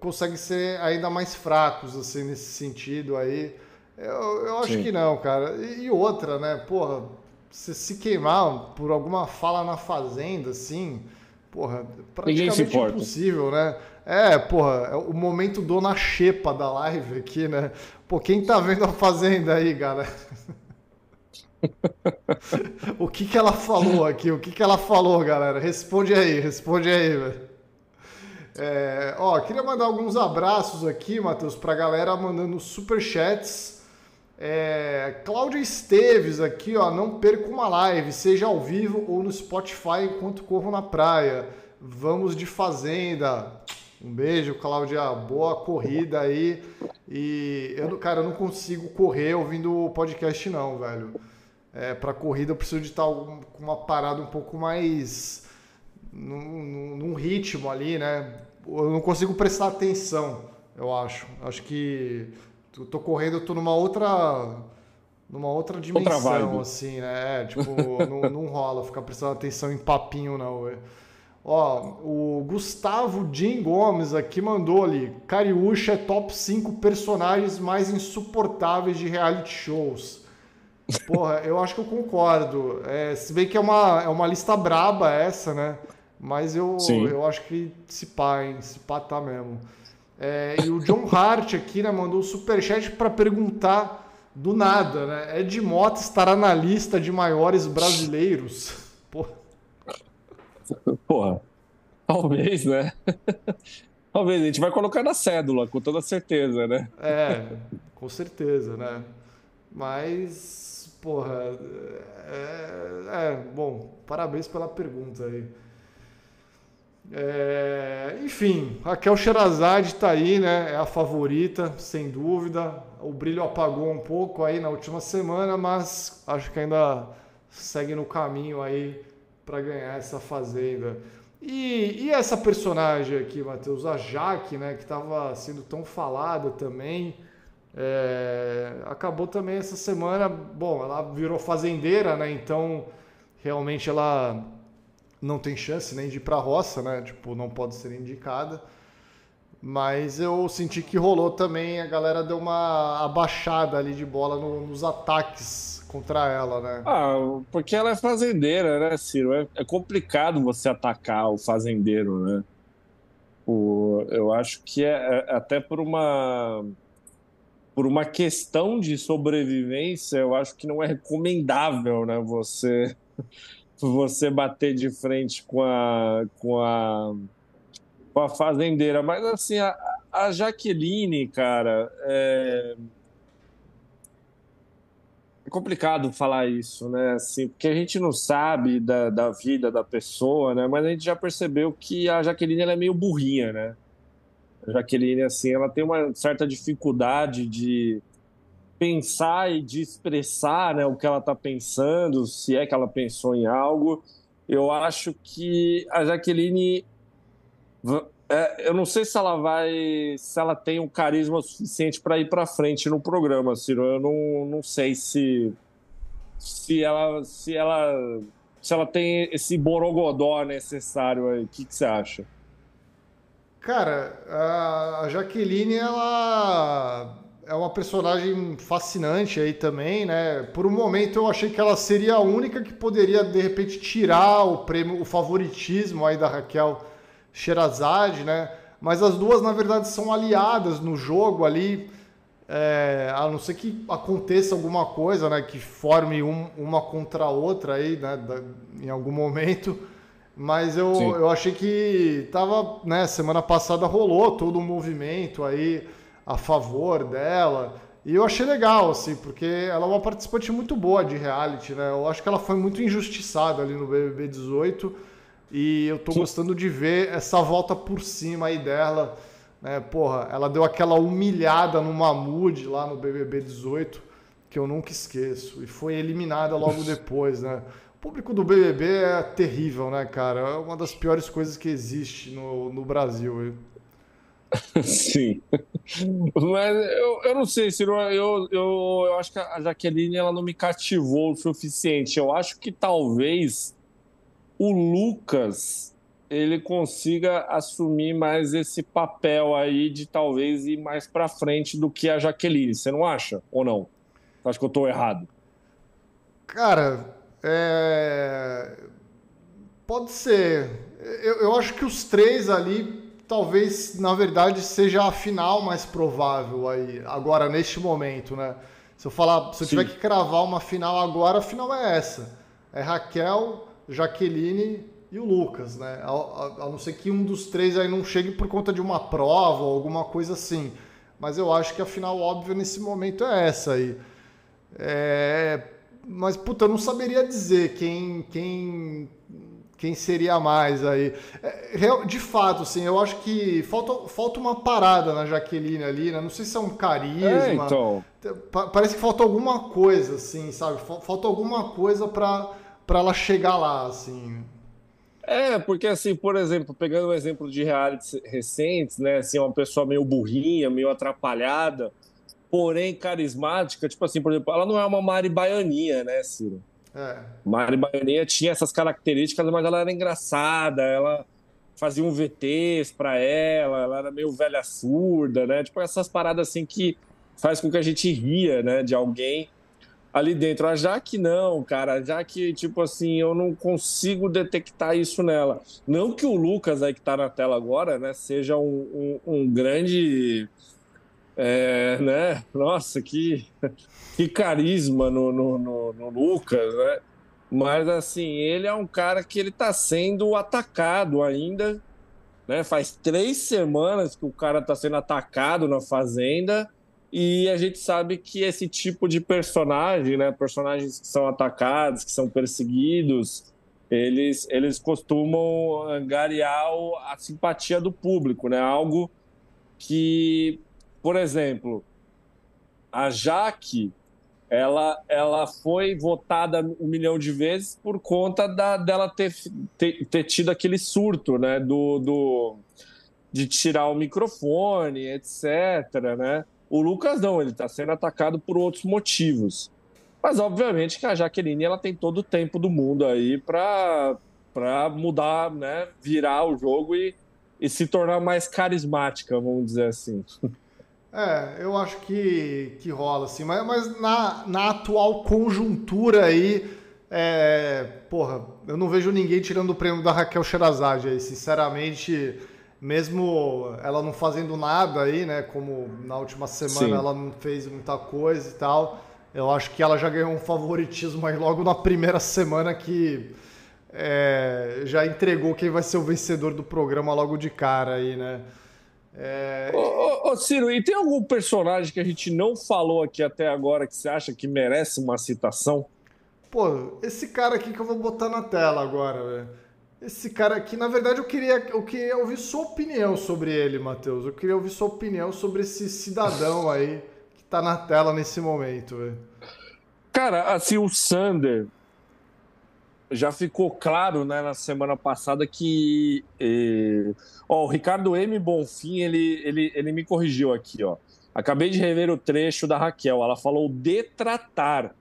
conseguem ser ainda mais fracos assim nesse sentido aí. Eu, eu acho Sim. que não, cara. E, e, outra, né? Porra, você se queimar por alguma fala na fazenda, assim, porra, praticamente impossível, né? É, porra, é o momento dona xepa da live aqui, né? Pô, quem tá vendo a fazenda aí, galera? o que que ela falou aqui? O que que ela falou, galera? Responde aí, responde aí, velho. É, ó, queria mandar alguns abraços aqui, Matheus, pra galera mandando superchats. É, Cláudia Esteves aqui, ó, não perca uma live, seja ao vivo ou no Spotify enquanto corro na praia. Vamos de fazenda. Um beijo, Cláudia. Boa corrida aí. E eu, cara, eu não consigo correr ouvindo o podcast, não, velho é, para corrida eu preciso de estar com uma parada um pouco mais num, num, ritmo ali, né? Eu não consigo prestar atenção, eu acho. Acho que eu tô correndo, eu tô numa outra numa outra dimensão, outra assim, né? É, tipo, não, não rola ficar prestando atenção em papinho, não. Ó, o Gustavo Jim Gomes aqui mandou ali. Cariúcha é top 5 personagens mais insuportáveis de reality shows. Porra, eu acho que eu concordo. É, se bem que é uma, é uma lista braba essa, né? Mas eu, eu acho que se pá, hein? Se pá tá mesmo. É, e o John Hart aqui, né, mandou um superchat para perguntar do nada, né? Ed Mota estará na lista de maiores brasileiros? Porra. Porra. Talvez, né? Talvez. A gente vai colocar na cédula, com toda certeza, né? É, com certeza, né? Mas Porra, é, é, bom, parabéns pela pergunta aí. É, enfim, Raquel Sherazade tá aí, né? É a favorita, sem dúvida. O brilho apagou um pouco aí na última semana, mas acho que ainda segue no caminho aí para ganhar essa fazenda. E, e essa personagem aqui, Matheus, a Jaque, né? Que estava sendo tão falada também. É, acabou também essa semana, bom, ela virou fazendeira, né? Então realmente ela não tem chance nem de ir para a roça, né? Tipo, não pode ser indicada. Mas eu senti que rolou também, a galera deu uma abaixada ali de bola no, nos ataques contra ela, né? Ah, porque ela é fazendeira, né, Ciro? É, é complicado você atacar o fazendeiro, né? O, eu acho que é, é até por uma por uma questão de sobrevivência, eu acho que não é recomendável, né? Você você bater de frente com a com a com a fazendeira, mas assim a, a Jaqueline, cara, é... é complicado falar isso, né? Assim, porque a gente não sabe da, da vida da pessoa, né? Mas a gente já percebeu que a Jaqueline ela é meio burrinha, né? Jaqueline, assim, ela tem uma certa dificuldade de pensar e de expressar né, o que ela está pensando, se é que ela pensou em algo. Eu acho que a Jaqueline. É, eu não sei se ela vai. se ela tem um carisma suficiente para ir para frente no programa, Ciro. Eu não, não sei se. se ela. se ela. se ela tem esse borogodó necessário aí. O que, que você acha? Cara, a Jaqueline, ela é uma personagem fascinante aí também, né? Por um momento eu achei que ela seria a única que poderia, de repente, tirar o prêmio, o favoritismo aí da Raquel Sherazade, né? Mas as duas, na verdade, são aliadas no jogo ali. É, a não ser que aconteça alguma coisa, né? Que forme um, uma contra a outra aí, né? Da, em algum momento. Mas eu, eu achei que tava, né, semana passada rolou todo um movimento aí a favor dela. E eu achei legal, assim, porque ela é uma participante muito boa de reality, né? Eu acho que ela foi muito injustiçada ali no BBB 18 e eu tô Sim. gostando de ver essa volta por cima aí dela, né? Porra, ela deu aquela humilhada no Mahmoud lá no BBB 18 que eu nunca esqueço e foi eliminada logo depois, né? Público do BBB é terrível, né, cara? É uma das piores coisas que existe no, no Brasil. Sim. Mas eu, eu não sei, Ciro, eu, eu, eu acho que a Jaqueline ela não me cativou o suficiente. Eu acho que talvez o Lucas ele consiga assumir mais esse papel aí de talvez ir mais para frente do que a Jaqueline. Você não acha? Ou não? Você acha que eu estou errado? Cara, é... Pode ser. Eu, eu acho que os três ali, talvez, na verdade, seja a final mais provável aí, agora, neste momento, né? Se eu falar, se eu Sim. tiver que cravar uma final agora, a final é essa. É Raquel, Jaqueline e o Lucas, né? A, a, a, não ser que um dos três aí não chegue por conta de uma prova ou alguma coisa assim. Mas eu acho que a final óbvia nesse momento é essa aí. É, mas, puta, eu não saberia dizer quem, quem, quem seria mais aí. É, de fato, assim, eu acho que falta, falta uma parada na Jaqueline ali, né? Não sei se é um carisma. É, então. Parece que falta alguma coisa, assim, sabe? Falta alguma coisa para ela chegar lá, assim. É, porque assim, por exemplo, pegando um exemplo de realities recentes, né? Assim, uma pessoa meio burrinha, meio atrapalhada porém carismática. Tipo assim, por exemplo, ela não é uma Mari Baianinha, né, Ciro? É. Mari Baianinha tinha essas características, mas ela era engraçada, ela fazia um VTs para ela, ela era meio velha surda, né? Tipo essas paradas assim que faz com que a gente ria, né, de alguém ali dentro. A Jaque não, cara, já que tipo assim, eu não consigo detectar isso nela. Não que o Lucas aí que tá na tela agora, né, seja um, um, um grande é, né? Nossa, que, que carisma no, no, no, no, Lucas, né? Mas assim, ele é um cara que ele está sendo atacado ainda, né? Faz três semanas que o cara está sendo atacado na fazenda e a gente sabe que esse tipo de personagem, né? Personagens que são atacados, que são perseguidos, eles, eles costumam angariar a simpatia do público, né? Algo que por exemplo, a Jaque, ela, ela foi votada um milhão de vezes por conta da, dela ter, ter, ter tido aquele surto, né? Do, do, de tirar o microfone, etc. Né? O Lucas não, ele está sendo atacado por outros motivos. Mas obviamente que a Jaqueline ela tem todo o tempo do mundo aí para mudar, né, virar o jogo e, e se tornar mais carismática, vamos dizer assim. É, eu acho que, que rola, assim, mas, mas na, na atual conjuntura aí, é, porra, eu não vejo ninguém tirando o prêmio da Raquel Sherazade aí, sinceramente, mesmo ela não fazendo nada aí, né, como na última semana Sim. ela não fez muita coisa e tal, eu acho que ela já ganhou um favoritismo aí logo na primeira semana que é, já entregou quem vai ser o vencedor do programa logo de cara aí, né. É... Ô, ô, Ciro, e tem algum personagem que a gente não falou aqui até agora que você acha que merece uma citação? Pô, esse cara aqui que eu vou botar na tela agora, velho. Esse cara aqui, na verdade, eu queria, eu queria ouvir sua opinião sobre ele, Matheus. Eu queria ouvir sua opinião sobre esse cidadão aí que tá na tela nesse momento, velho. Cara, assim, o Sander, já ficou claro né, na semana passada que eh, ó, o Ricardo M. Bonfim ele, ele, ele me corrigiu aqui. Ó. Acabei de rever o trecho da Raquel. Ela falou detratar.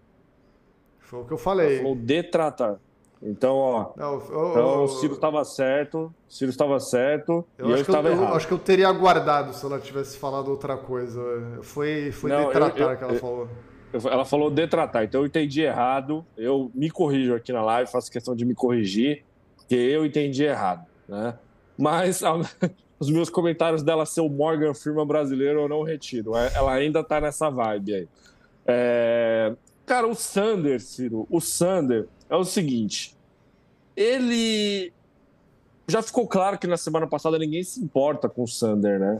Foi o que eu falei. Ela falou detratar. Então, ó. Não, então, o Ciro estava certo, o Ciro estava certo eu e eu estava eu, errado. Eu acho que eu teria aguardado se ela tivesse falado outra coisa. Foi, foi Não, detratar que ela falou ela falou detratar, então eu entendi errado. Eu me corrijo aqui na live, faço questão de me corrigir, porque eu entendi errado, né? Mas a, os meus comentários dela ser o Morgan Firma brasileiro eu não retiro. É, ela ainda tá nessa vibe aí. É... Cara, o Sander, Ciro, o Sander é o seguinte. Ele. Já ficou claro que na semana passada ninguém se importa com o Sander, né?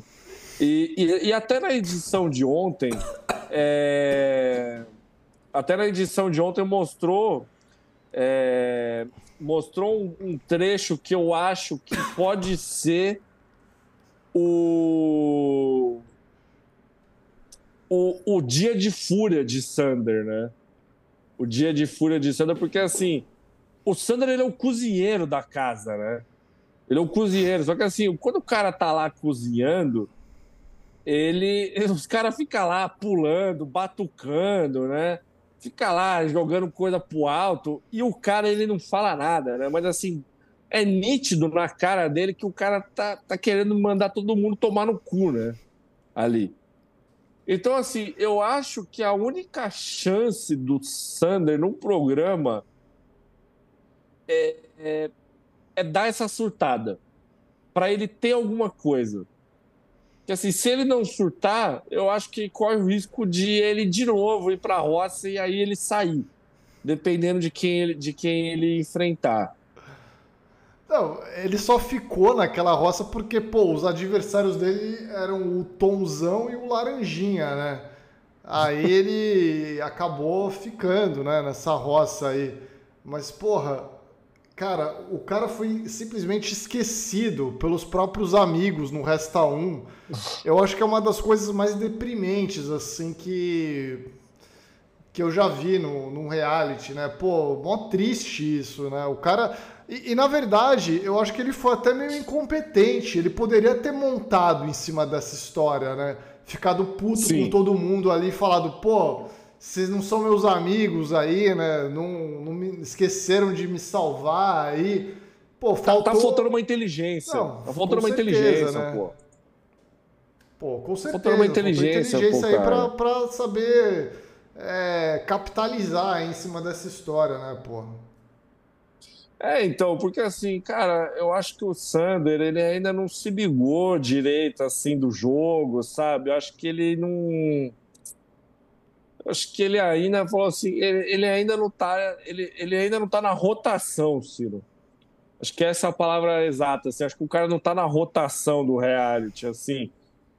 E, e, e até na edição de ontem, é... até na edição de ontem mostrou é... mostrou um, um, trecho que eu acho que pode ser o... o o dia de fúria de Sander, né? O dia de fúria de Sander, porque assim, o Sander ele é o cozinheiro da casa, né? Ele é o cozinheiro, só que assim, quando o cara tá lá cozinhando, ele, os caras ficam lá pulando, batucando, né? Fica lá jogando coisa pro alto e o cara ele não fala nada, né? Mas assim, é nítido na cara dele que o cara tá, tá querendo mandar todo mundo tomar no cu, né? Ali. Então, assim, eu acho que a única chance do Sander num programa é, é, é dar essa surtada para ele ter alguma coisa que assim, se ele não surtar, eu acho que corre o risco de ele de novo ir para a roça e aí ele sair, dependendo de quem ele, de quem ele enfrentar. Não, ele só ficou naquela roça porque, pô, os adversários dele eram o Tomzão e o Laranjinha, né? Aí ele acabou ficando, né, nessa roça aí. Mas, porra, cara, o cara foi simplesmente esquecido pelos próprios amigos no Resta 1 eu acho que é uma das coisas mais deprimentes, assim, que, que eu já vi no, num reality, né? Pô, mó triste isso, né? O cara. E, e, na verdade, eu acho que ele foi até meio incompetente. Ele poderia ter montado em cima dessa história, né? Ficado puto Sim. com todo mundo ali, falado, pô, vocês não são meus amigos aí, né? Não, não me esqueceram de me salvar aí. Pô, faltou... Tá, tá faltando uma inteligência. Não, tá faltando uma certeza, inteligência, né? pô. Pô, com certeza. uma inteligência, inteligência pô, aí para saber é, capitalizar em cima dessa história, né, pô? É, então, porque assim, cara, eu acho que o Sander, ele ainda não se ligou direito, assim, do jogo, sabe? Eu acho que ele não... Acho que ele ainda falou assim, ele, ele, ainda não tá, ele, ele ainda não tá na rotação, Ciro. Acho que essa é a palavra exata, assim, acho que o cara não tá na rotação do reality, assim.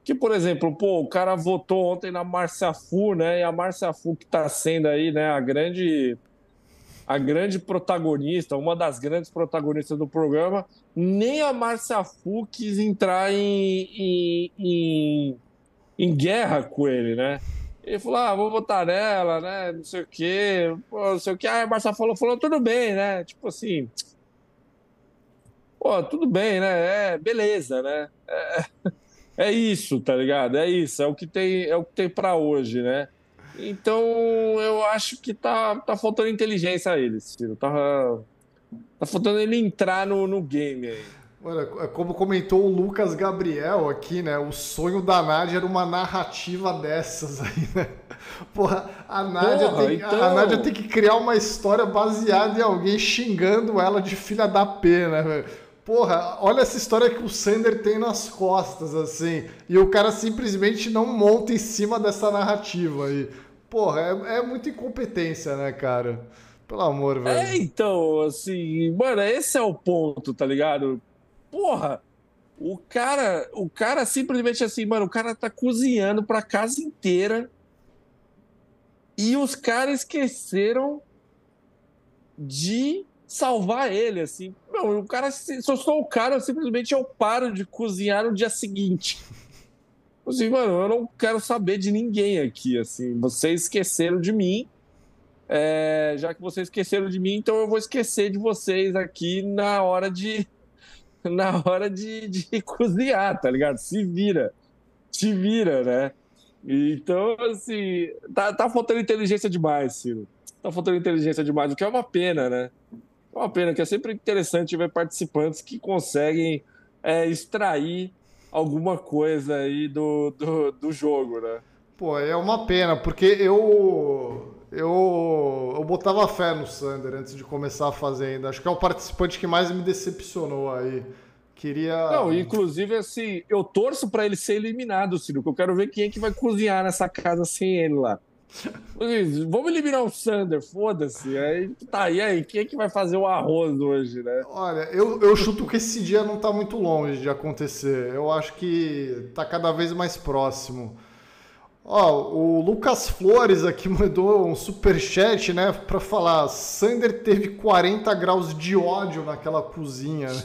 Que, por exemplo, pô, o cara votou ontem na Márcia Fu, né? E a Márcia Fu que está sendo aí, né, a grande a grande protagonista, uma das grandes protagonistas do programa, nem a Márcia Fu quis entrar em, em, em, em, guerra com ele, né? Ele falou, ah, vou votar nela, né? Não sei o quê, pô, não sei o quê. Aí a Márcia falou, falou, tudo bem, né? Tipo assim, pô, tudo bem, né? É, beleza, né? É... É isso, tá ligado? É isso, é o que tem, é o que tem para hoje, né? Então, eu acho que tá, tá faltando inteligência a eles, Ciro. Tá, Tá faltando ele entrar no, no game aí. Mano, é como comentou o Lucas Gabriel aqui, né? O sonho da Nádia era uma narrativa dessas aí, né? Porra, a Nádia, Porra, tem, então... a Nádia tem que criar uma história baseada em alguém xingando ela de filha da P, né? Porra, olha essa história que o Sander tem nas costas, assim. E o cara simplesmente não monta em cima dessa narrativa aí. Porra, é, é muita incompetência, né, cara? Pelo amor, velho. É, então, assim, mano, esse é o ponto, tá ligado? Porra, o cara, o cara simplesmente assim, mano, o cara tá cozinhando pra casa inteira e os caras esqueceram de salvar ele, assim. Não, o cara, se eu sou o cara, simplesmente eu paro de cozinhar no dia seguinte. Assim, mano, eu não quero saber de ninguém aqui, assim. Vocês esqueceram de mim. É, já que vocês esqueceram de mim, então eu vou esquecer de vocês aqui na hora de, na hora de, de cozinhar, tá ligado? Se vira. Se vira, né? Então, assim, tá, tá faltando inteligência demais, Ciro. Tá faltando inteligência demais, o que é uma pena, né? É uma pena, que é sempre interessante ver participantes que conseguem é, extrair alguma coisa aí do, do, do jogo, né? Pô, é uma pena, porque eu eu, eu botava fé no Sander antes de começar a fazer ainda. Acho que é o participante que mais me decepcionou aí. Queria. Não, inclusive, assim, eu torço para ele ser eliminado, Ciro, que eu quero ver quem é que vai cozinhar nessa casa sem ele lá. Vamos eliminar o Sander, foda-se. Aí tá, e aí? Quem é que vai fazer o arroz hoje, né? Olha, eu, eu chuto que esse dia não tá muito longe de acontecer. Eu acho que tá cada vez mais próximo. Ó, o Lucas Flores aqui mandou um super chat, né, para falar, Sander teve 40 graus de ódio naquela cozinha.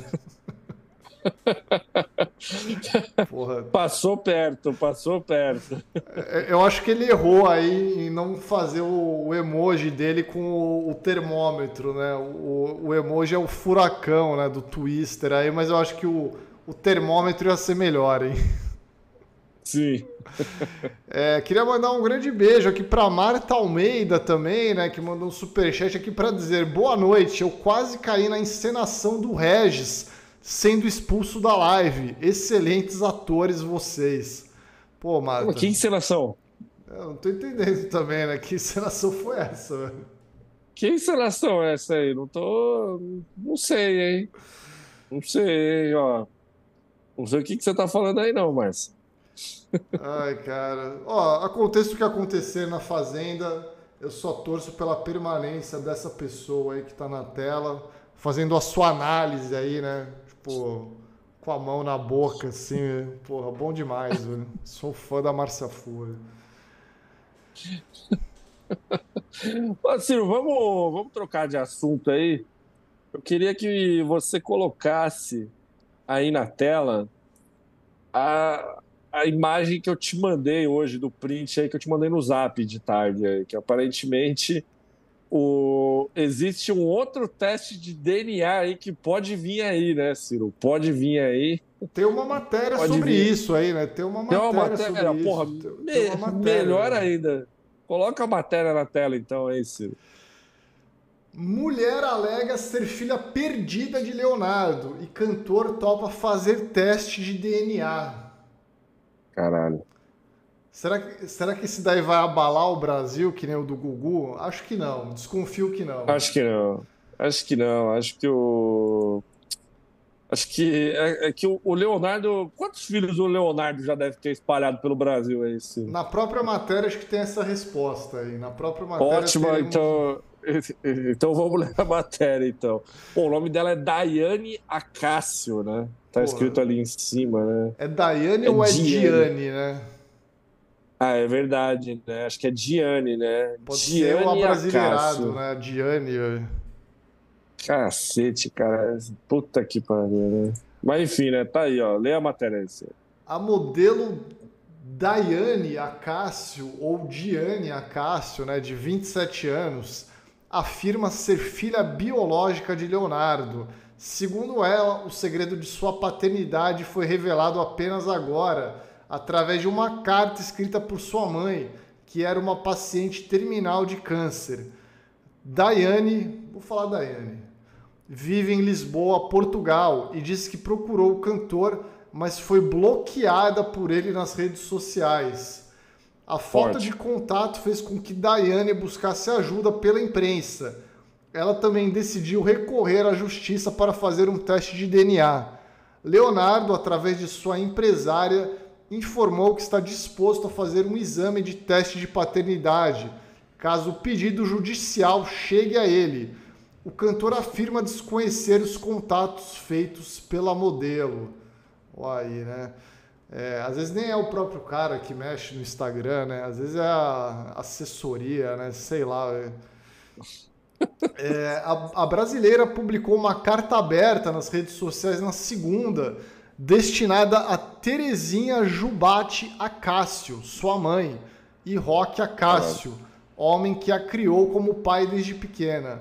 Passou perto, passou perto. É, eu acho que ele errou aí em não fazer o, emoji dele com o, o termômetro, né? O, o, emoji é o furacão, né, do Twister aí, mas eu acho que o, o termômetro ia ser melhor, hein? Sim. É, queria mandar um grande beijo aqui para Marta Almeida também, né, que mandou um superchat aqui para dizer boa noite. Eu quase caí na encenação do Regis sendo expulso da live. Excelentes atores vocês. Pô, Marta. Que encenação? Eu não tô entendendo também, né? Que encenação foi essa, velho? Que encenação é essa aí? Não tô. Não sei, hein? Não sei, hein, ó. Não sei o que, que você tá falando aí, não, Márcio. Ai, cara. Ó, aconteça o que acontecer na Fazenda, eu só torço pela permanência dessa pessoa aí que tá na tela, fazendo a sua análise aí, né? Tipo, com a mão na boca, assim. Porra, bom demais, velho. Sou fã da Márcia Fúria. Ô, Ciro, vamos, vamos trocar de assunto aí. Eu queria que você colocasse aí na tela a, a imagem que eu te mandei hoje do print aí que eu te mandei no Zap de tarde aí, que aparentemente o existe um outro teste de DNA aí que pode vir aí, né, Ciro? Pode vir aí. Tem uma matéria pode sobre vir. isso aí, né? Tem uma matéria, Tem uma matéria sobre porra, isso. Me, matéria, melhor né? ainda. Coloca a matéria na tela então aí, Ciro. Mulher alega ser filha perdida de Leonardo e cantor topa fazer teste de DNA. Caralho. Será que, será que esse daí vai abalar o Brasil, que nem o do Gugu? Acho que não. Desconfio que não. Acho que não. Acho que não. Acho que o. Acho que é, é que o, Leonardo. Quantos filhos o Leonardo já deve ter espalhado pelo Brasil? É esse? Na própria matéria, acho que tem essa resposta aí. Na própria matéria. Ótimo, teremos... então. Então vamos ler a matéria, então. O nome dela é Daiane Acácio, né? Tá Porra. escrito ali em cima, né? É Daiane é ou é Diane, Diane né? Ah, é verdade, né? Acho que é Diane, né? Pode Diane ser o abrasileirado, né? Diane. Cacete, cara. Puta que pariu, né? Mas enfim, né? Tá aí, ó. Lê a matéria aí. A modelo Daiane Acácio, ou Diane Acácio, né? De 27 anos, afirma ser filha biológica de Leonardo Segundo ela, o segredo de sua paternidade foi revelado apenas agora, através de uma carta escrita por sua mãe, que era uma paciente terminal de câncer. Daiane, vou falar Daiane. vive em Lisboa, Portugal, e disse que procurou o cantor, mas foi bloqueada por ele nas redes sociais. A falta Forte. de contato fez com que Daiane buscasse ajuda pela imprensa. Ela também decidiu recorrer à justiça para fazer um teste de DNA. Leonardo, através de sua empresária, informou que está disposto a fazer um exame de teste de paternidade, caso o pedido judicial chegue a ele o cantor afirma desconhecer os contatos feitos pela modelo. Olha aí, né? É, às vezes nem é o próprio cara que mexe no Instagram, né? Às vezes é a assessoria, né? Sei lá. É, a, a brasileira publicou uma carta aberta nas redes sociais na segunda, destinada a Terezinha Jubate Acácio, sua mãe, e Roque Acácio, homem que a criou como pai desde pequena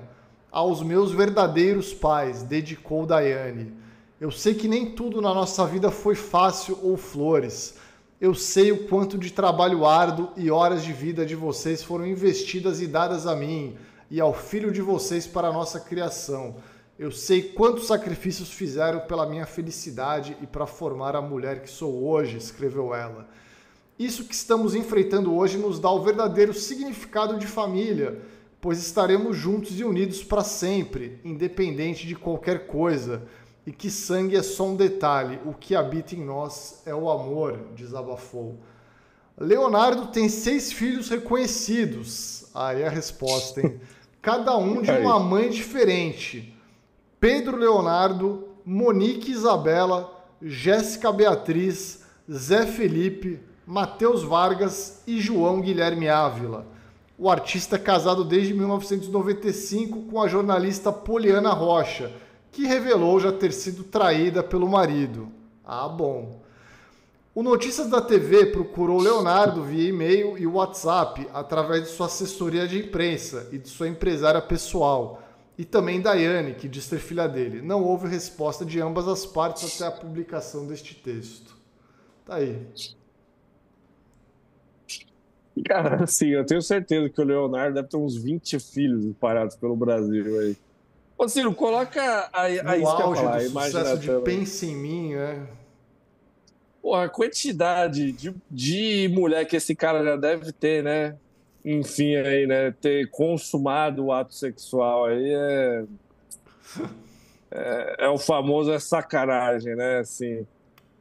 aos meus verdadeiros pais, dedicou Daiane. Eu sei que nem tudo na nossa vida foi fácil ou flores. Eu sei o quanto de trabalho árduo e horas de vida de vocês foram investidas e dadas a mim e ao filho de vocês para a nossa criação. Eu sei quantos sacrifícios fizeram pela minha felicidade e para formar a mulher que sou hoje, escreveu ela. Isso que estamos enfrentando hoje nos dá o verdadeiro significado de família pois estaremos juntos e unidos para sempre, independente de qualquer coisa, e que sangue é só um detalhe, o que habita em nós é o amor, desabafou. Leonardo tem seis filhos reconhecidos. Aí a resposta, hein? Cada um de uma mãe diferente. Pedro Leonardo, Monique Isabela, Jéssica Beatriz, Zé Felipe, Matheus Vargas e João Guilherme Ávila o artista é casado desde 1995 com a jornalista Poliana Rocha, que revelou já ter sido traída pelo marido. Ah, bom. O Notícias da TV procurou Leonardo via e-mail e WhatsApp através de sua assessoria de imprensa e de sua empresária pessoal, e também Daiane, que diz ter filha dele. Não houve resposta de ambas as partes até a publicação deste texto. Tá aí. Cara, assim, eu tenho certeza que o Leonardo deve ter uns 20 filhos espalhados pelo Brasil aí. Ô, Ciro, coloca a, a, no isso auge falar, do sucesso de Pense em Mim, né? Pô, a quantidade de, de mulher que esse cara já deve ter, né? Enfim, aí, né? Ter consumado o ato sexual aí é... É, é o famoso é sacanagem, né? Assim...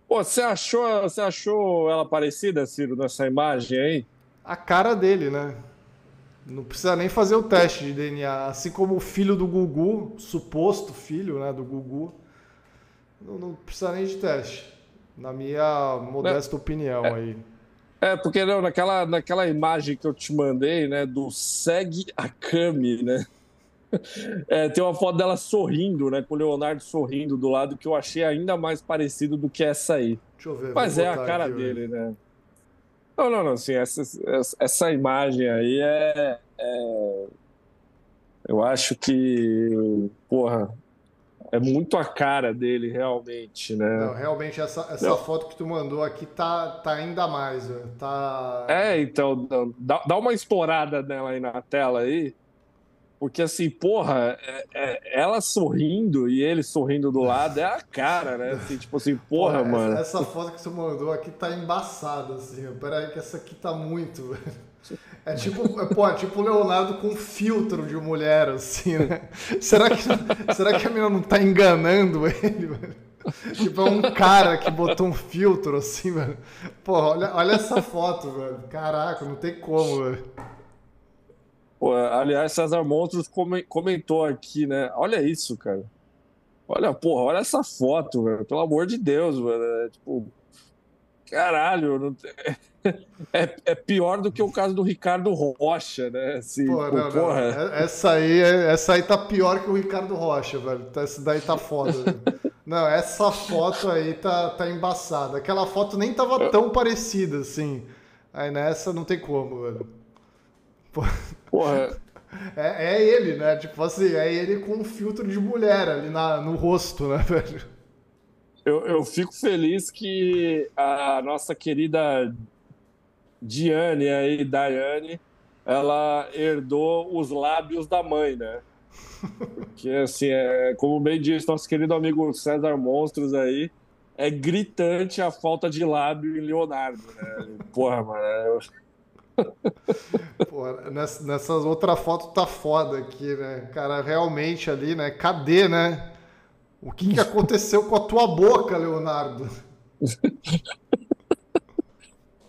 Pô, você achou, você achou ela parecida, Ciro, nessa imagem aí? a cara dele, né? Não precisa nem fazer o teste de DNA. Assim como o filho do Gugu, suposto filho né, do Gugu, não, não precisa nem de teste. Na minha modesta é, opinião é, aí. É, porque não, naquela, naquela imagem que eu te mandei, né, do segue a Kami, né? É, tem uma foto dela sorrindo, né? Com o Leonardo sorrindo do lado, que eu achei ainda mais parecido do que essa aí. Deixa eu ver. Mas é a cara aqui, dele, né? Não, não, não. Assim, essa, essa imagem aí é, é, Eu acho que. Porra. É muito a cara dele, realmente, né? Não, realmente, essa, essa foto que tu mandou aqui tá, tá ainda mais, tá... É, então, dá, dá uma estourada nela aí na tela aí. Porque assim, porra, é, é, ela sorrindo e ele sorrindo do lado é a cara, né? Assim, tipo assim, porra, porra mano. Essa, essa, foto que você mandou aqui tá embaçada, assim. Pera aí que essa aqui tá muito. É tipo, é, pô, é tipo o Leonardo com filtro de mulher, assim, né? Será que, será que a menina não tá enganando ele, velho? Tipo, é um cara que botou um filtro assim, velho. Pô, olha, olha essa foto, velho. Caraca, não tem como, velho. Pô, aliás, César Monstros comentou aqui, né? Olha isso, cara. Olha, porra, olha essa foto, velho. Pelo amor de Deus, velho. É, tipo, caralho, não... é, é, pior do que o caso do Ricardo Rocha, né? Assim, Pô, não, porra. Não. É, essa, aí, essa aí tá pior que o Ricardo Rocha, velho. Tá, essa daí tá foda. não, essa foto aí tá, tá embaçada. Aquela foto nem tava tão parecida, assim. Aí nessa não tem como, velho. Porra. É, é, ele, né? Tipo assim, é ele com um filtro de mulher ali na, no rosto, né, velho? Eu, eu fico feliz que a nossa querida Diane aí, Daiane, ela herdou os lábios da mãe, né? Que assim, é, como bem disse nosso querido amigo César Monstros aí, é gritante a falta de lábio em Leonardo, né? Porra, mano. É... Porra, nessa, nessas outras fotos tá foda aqui, né? Cara, realmente ali, né? Cadê, né? O que, que aconteceu com a tua boca, Leonardo?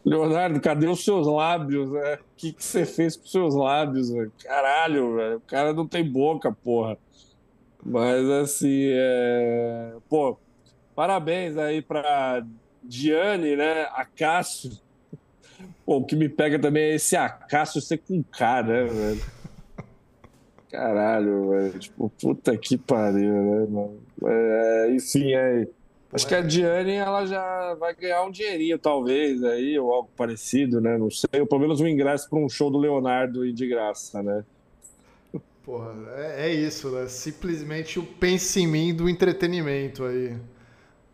Leonardo, cadê os seus lábios? Né? O que, que você fez com os seus lábios? Caralho, velho. O cara não tem boca, porra. Mas assim, é... pô, parabéns aí pra Diane, né? Acácio. Pô, o que me pega também é esse Acácio ser com K, né, velho? Caralho, velho. Tipo, puta que pariu, né, mano? É, enfim, é. Acho que a Diane ela já vai ganhar um dinheirinho, talvez, aí, ou algo parecido, né? Não sei, ou pelo menos um ingresso para um show do Leonardo e de graça, né? Porra, é, é, isso, né? Simplesmente o pense em mim do entretenimento aí.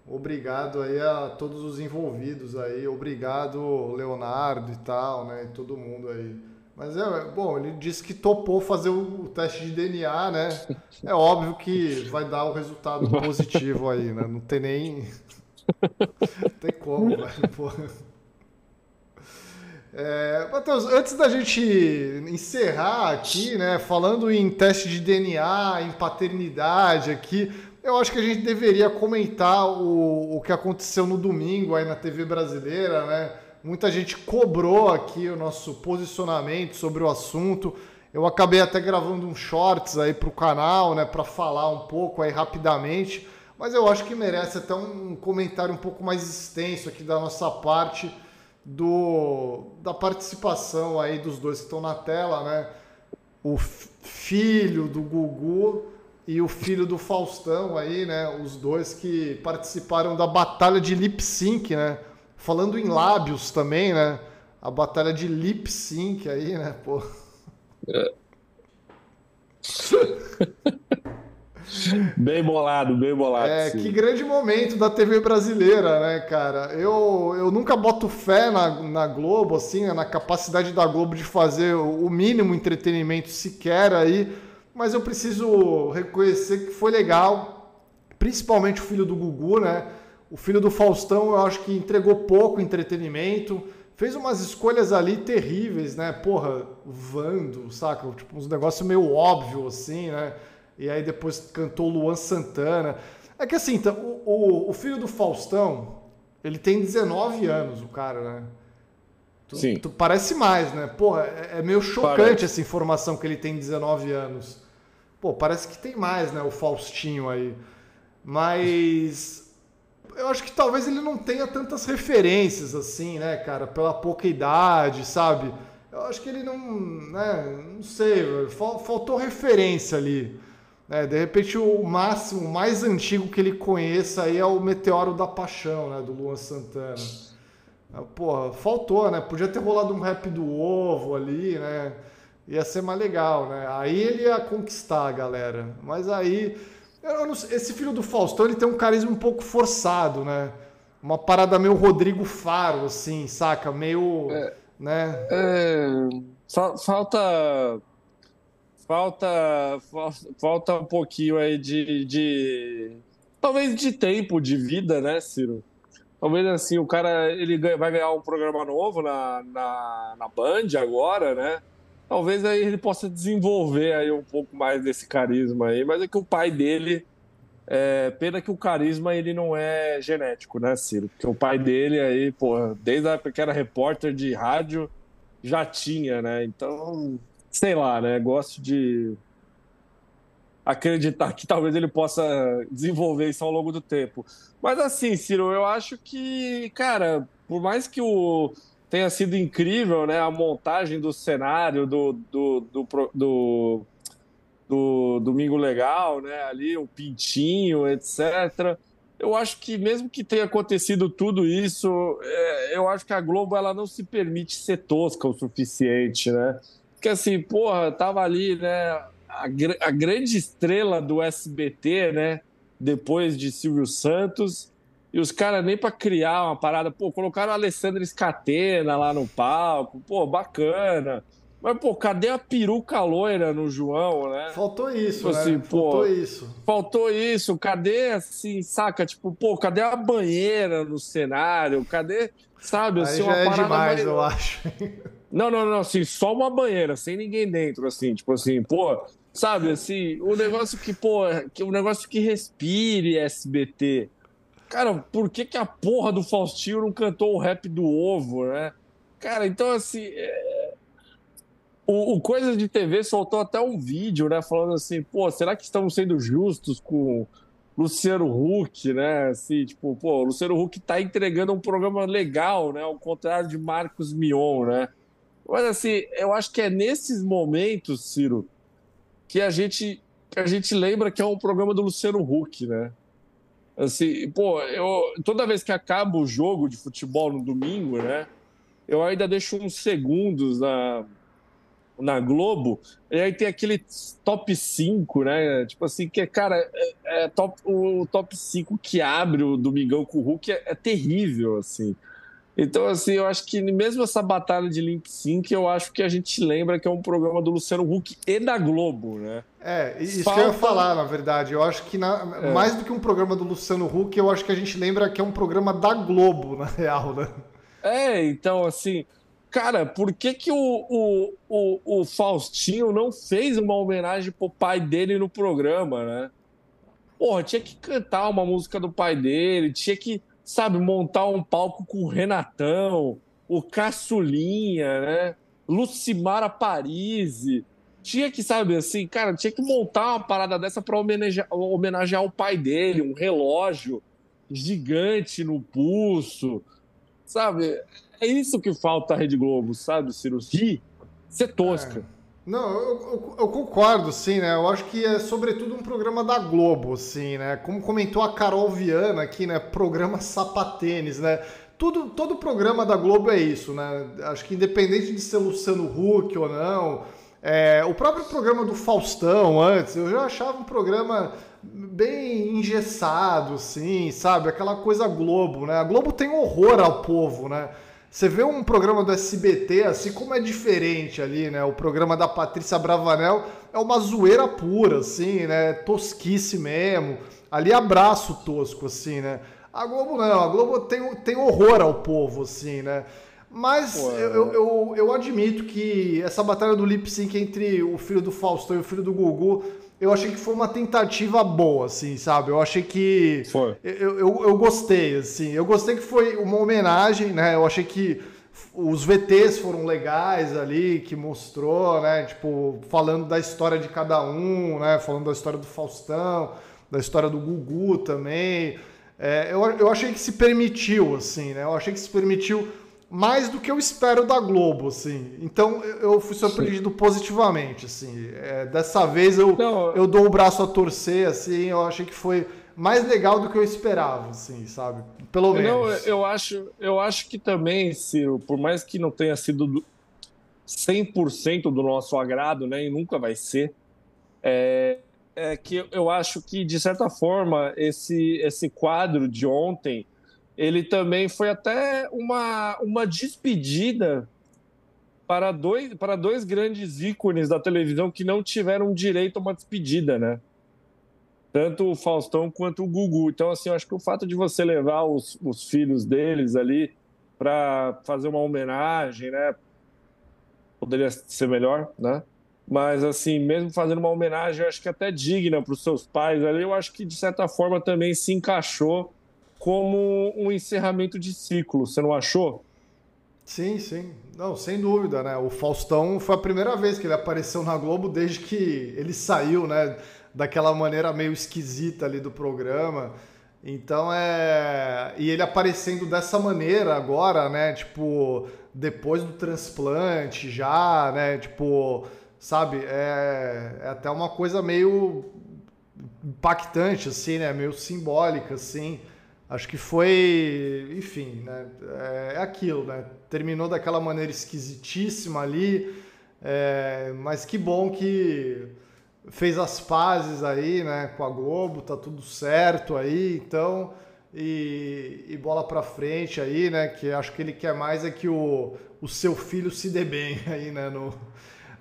Obrigado aí a todos os envolvidos aí. Obrigado, Leonardo e tal, né? E todo mundo aí. Mas é, bom, ele disse que topou fazer o teste de DNA, né? É óbvio que vai dar o resultado positivo aí, né? Não tem nem. Não tem como, velho. Porra. É, Matheus, antes da gente encerrar aqui, né, falando em teste de DNA, em paternidade aqui, eu acho que a gente deveria comentar o, o que aconteceu no domingo aí na TV brasileira, né? Muita gente cobrou aqui o nosso posicionamento sobre o assunto. Eu acabei até gravando um shorts aí para o canal, né, para falar um pouco aí rapidamente, mas eu acho que merece até um comentário um pouco mais extenso aqui da nossa parte do da participação aí dos dois que estão na tela, né? O filho do Gugu e o filho do Faustão aí, né? Os dois que participaram da batalha de lip sync, né? Falando em lábios também, né? A batalha de lip sync aí, né? Pô. É. bem bolado, bem bolado. É, sim. que grande momento da TV brasileira, né, cara? Eu, eu nunca boto fé na, na Globo, assim, né, na capacidade da Globo de fazer o mínimo entretenimento sequer aí, mas eu preciso reconhecer que foi legal, principalmente o filho do Gugu, né? O filho do Faustão, eu acho que entregou pouco entretenimento. Fez umas escolhas ali terríveis, né? Porra, Vando, saca? Tipo, uns negócios meio óbvio, assim, né? E aí depois cantou Luan Santana. É que assim, então, o, o, o filho do Faustão, ele tem 19 anos, o cara, né? Tu, Sim. Tu parece mais, né? Porra, é, é meio chocante parece. essa informação que ele tem 19 anos. Pô, parece que tem mais, né? O Faustinho aí. Mas eu acho que talvez ele não tenha tantas referências assim, né, cara, pela pouca idade, sabe? Eu acho que ele não, né, não sei, faltou referência ali. Né? De repente o máximo, o mais antigo que ele conheça aí é o Meteoro da Paixão, né, do Luan Santana. Porra, faltou, né? Podia ter rolado um rap do ovo ali, né? Ia ser mais legal, né? Aí ele ia conquistar a galera. Mas aí Sei, esse filho do Faustão, ele tem um carisma um pouco forçado, né? Uma parada meio Rodrigo Faro, assim, saca? Meio. É, né? É, falta. Falta. Falta um pouquinho aí de, de. Talvez de tempo de vida, né, Ciro? Talvez assim, o cara ele vai ganhar um programa novo na, na, na Band agora, né? Talvez aí ele possa desenvolver aí um pouco mais desse carisma aí, mas é que o pai dele é, pena que o carisma ele não é genético, né, Ciro? Porque o pai dele aí, pô, desde a época que era repórter de rádio, já tinha, né? Então, sei lá, né? Gosto de acreditar que talvez ele possa desenvolver isso ao longo do tempo. Mas assim, Ciro, eu acho que, cara, por mais que o tenha sido incrível, né? A montagem do cenário do, do, do, do, do Domingo Legal, né? Ali, o Pintinho, etc. Eu acho que mesmo que tenha acontecido tudo isso, é, eu acho que a Globo ela não se permite ser tosca o suficiente, né? Porque assim, porra, tava ali, né? A, a grande estrela do SBT, né? Depois de Silvio Santos, e os caras nem para criar uma parada, pô, colocaram o Alessandro Scatena lá no palco, pô, bacana. Mas, pô, cadê a peruca loira no João, né? Faltou isso, tipo né? Assim, faltou pô, isso. Faltou isso. Cadê, assim, saca? Tipo, pô, cadê a banheira no cenário? Cadê, sabe? Assim, Aí já é demais, eu acho. Não, não, não, assim, só uma banheira, sem ninguém dentro, assim, tipo assim, pô, sabe, assim, o negócio que, pô, que, o negócio que respire SBT. Cara, por que que a porra do Faustinho não cantou o rap do ovo, né? Cara, então, assim, é o, o Coisa de TV soltou até um vídeo, né? Falando assim, pô, será que estamos sendo justos com Luciano Huck, né? Assim, tipo, pô, o Luciano Huck tá entregando um programa legal, né? Ao contrário de Marcos Mion, né? Mas assim, eu acho que é nesses momentos, Ciro, que a gente, que a gente lembra que é um programa do Luciano Huck, né? Assim, pô, eu, toda vez que acaba o jogo de futebol no domingo, né? Eu ainda deixo uns segundos na, na Globo, e aí tem aquele top 5, né? Tipo assim, que, cara, é, é top, o top 5 que abre o Domingão com o Hulk é, é, terrível, assim. Então, assim, eu acho que mesmo essa batalha de Link Sync, eu acho que a gente lembra que é um programa do Luciano Huck e da Globo, né? É, isso Falta... que eu ia falar, na verdade. Eu acho que na... é. mais do que um programa do Luciano Huck, eu acho que a gente lembra que é um programa da Globo, na real, né? É, então, assim, Cara, por que, que o, o, o, o, Faustinho não fez uma homenagem pro pai dele no programa, né? Porra, tinha que cantar uma música do pai dele, tinha que, sabe, montar um palco com o Renatão, o Caçulinha, né? Lucimara Parisi. Tinha que, sabe, assim, cara, tinha que montar uma parada dessa pra homenagear, homenagear o pai dele, um relógio gigante no pulso, sabe? É isso que falta a Rede Globo, sabe, Ciro? Rir, ser tosca. Não, eu, eu, eu, concordo, sim, né? Eu acho que é sobretudo um programa da Globo, assim, né? Como comentou a Carol Viana aqui, né? Programa sapatênis, né? Tudo, todo programa da Globo é isso, né? Acho que independente de ser Luciano Huck ou não, é, o próprio programa do Faustão antes, eu já achava um programa bem engessado, assim, sabe? Aquela coisa Globo, né? A Globo tem horror ao povo, né? Você vê um programa do SBT, assim como é diferente ali, né? O programa da Patrícia Bravanel é uma zoeira pura, assim, né? Tosquice mesmo. Ali abraço tosco, assim, né? A Globo não, a Globo tem, tem horror ao povo, assim, né? Mas eu, eu, eu, eu, admito que essa batalha do lip sync entre o filho do Faustão e o filho do Gugu eu achei que foi uma tentativa boa, assim, sabe? Eu achei que. Foi. Eu, eu, eu gostei, assim. Eu gostei que foi uma homenagem, né? Eu achei que os VTs foram legais ali, que mostrou, né? Tipo, falando da história de cada um, né? Falando da história do Faustão, da história do Gugu também. É, eu, eu achei que se permitiu, assim, né? Eu achei que se permitiu mais do que eu espero da Globo, assim. Então eu fui surpreendido Sim. positivamente, assim. É, dessa vez eu, eu dou o braço a torcer, assim. Eu achei que foi mais legal do que eu esperava, assim, sabe? Pelo menos. Não, eu acho, eu acho que também, Ciro, por mais que não tenha sido 100% do nosso agrado, né? E nunca vai ser. É, é que eu acho que, de certa forma, esse, esse quadro de ontem ele também foi até uma, uma despedida para dois, para dois grandes ícones da televisão que não tiveram direito a uma despedida, né? Tanto o Faustão quanto o Gugu. Então, assim, eu acho que o fato de você levar os, os filhos deles ali para fazer uma homenagem, né? Poderia ser melhor, né? Mas, assim, mesmo fazendo uma homenagem, eu acho que até digna para os seus pais ali, eu acho que, de certa forma, também se encaixou como um encerramento de ciclo, você não achou? Sim, sim. Não, sem dúvida, né? O Faustão foi a primeira vez que ele apareceu na Globo desde que ele saiu, né? Daquela maneira meio esquisita ali do programa. Então é. E ele aparecendo dessa maneira agora, né? Tipo, depois do transplante já, né? Tipo, sabe? É, é até uma coisa meio impactante, assim, né? Meio simbólica, assim. Acho que foi, enfim, né? É, é aquilo, né? Terminou daquela maneira esquisitíssima ali, é, mas que bom que fez as pazes aí, né? Com a Globo, tá tudo certo aí, então e, e bola para frente aí, né? Que acho que ele quer mais é que o, o seu filho se dê bem aí, né? No,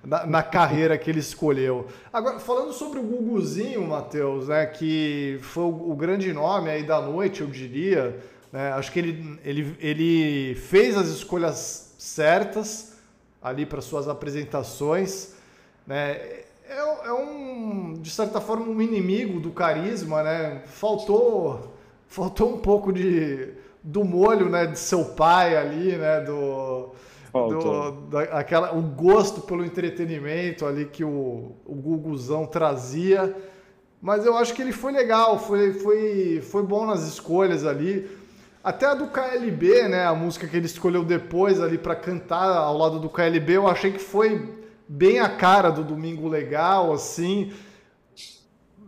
na, na, carreira que ele escolheu. Agora, falando sobre o Guguzinho, Matheus, né? Que foi o, o, grande nome aí da noite, eu diria. Né, acho que ele, ele, ele fez as escolhas certas ali para suas apresentações. Né? É, é um, de certa forma, um inimigo do carisma, né? Faltou faltou um pouco de do molho, né, de seu pai ali, né, do, do da, aquela, o gosto pelo entretenimento ali que o, o Guguzão trazia. Mas eu acho que ele foi legal, foi, foi, foi bom nas escolhas ali. Até a do KLB, né, a música que ele escolheu depois ali para cantar ao lado do KLB, eu achei que foi bem a cara do Domingo Legal, assim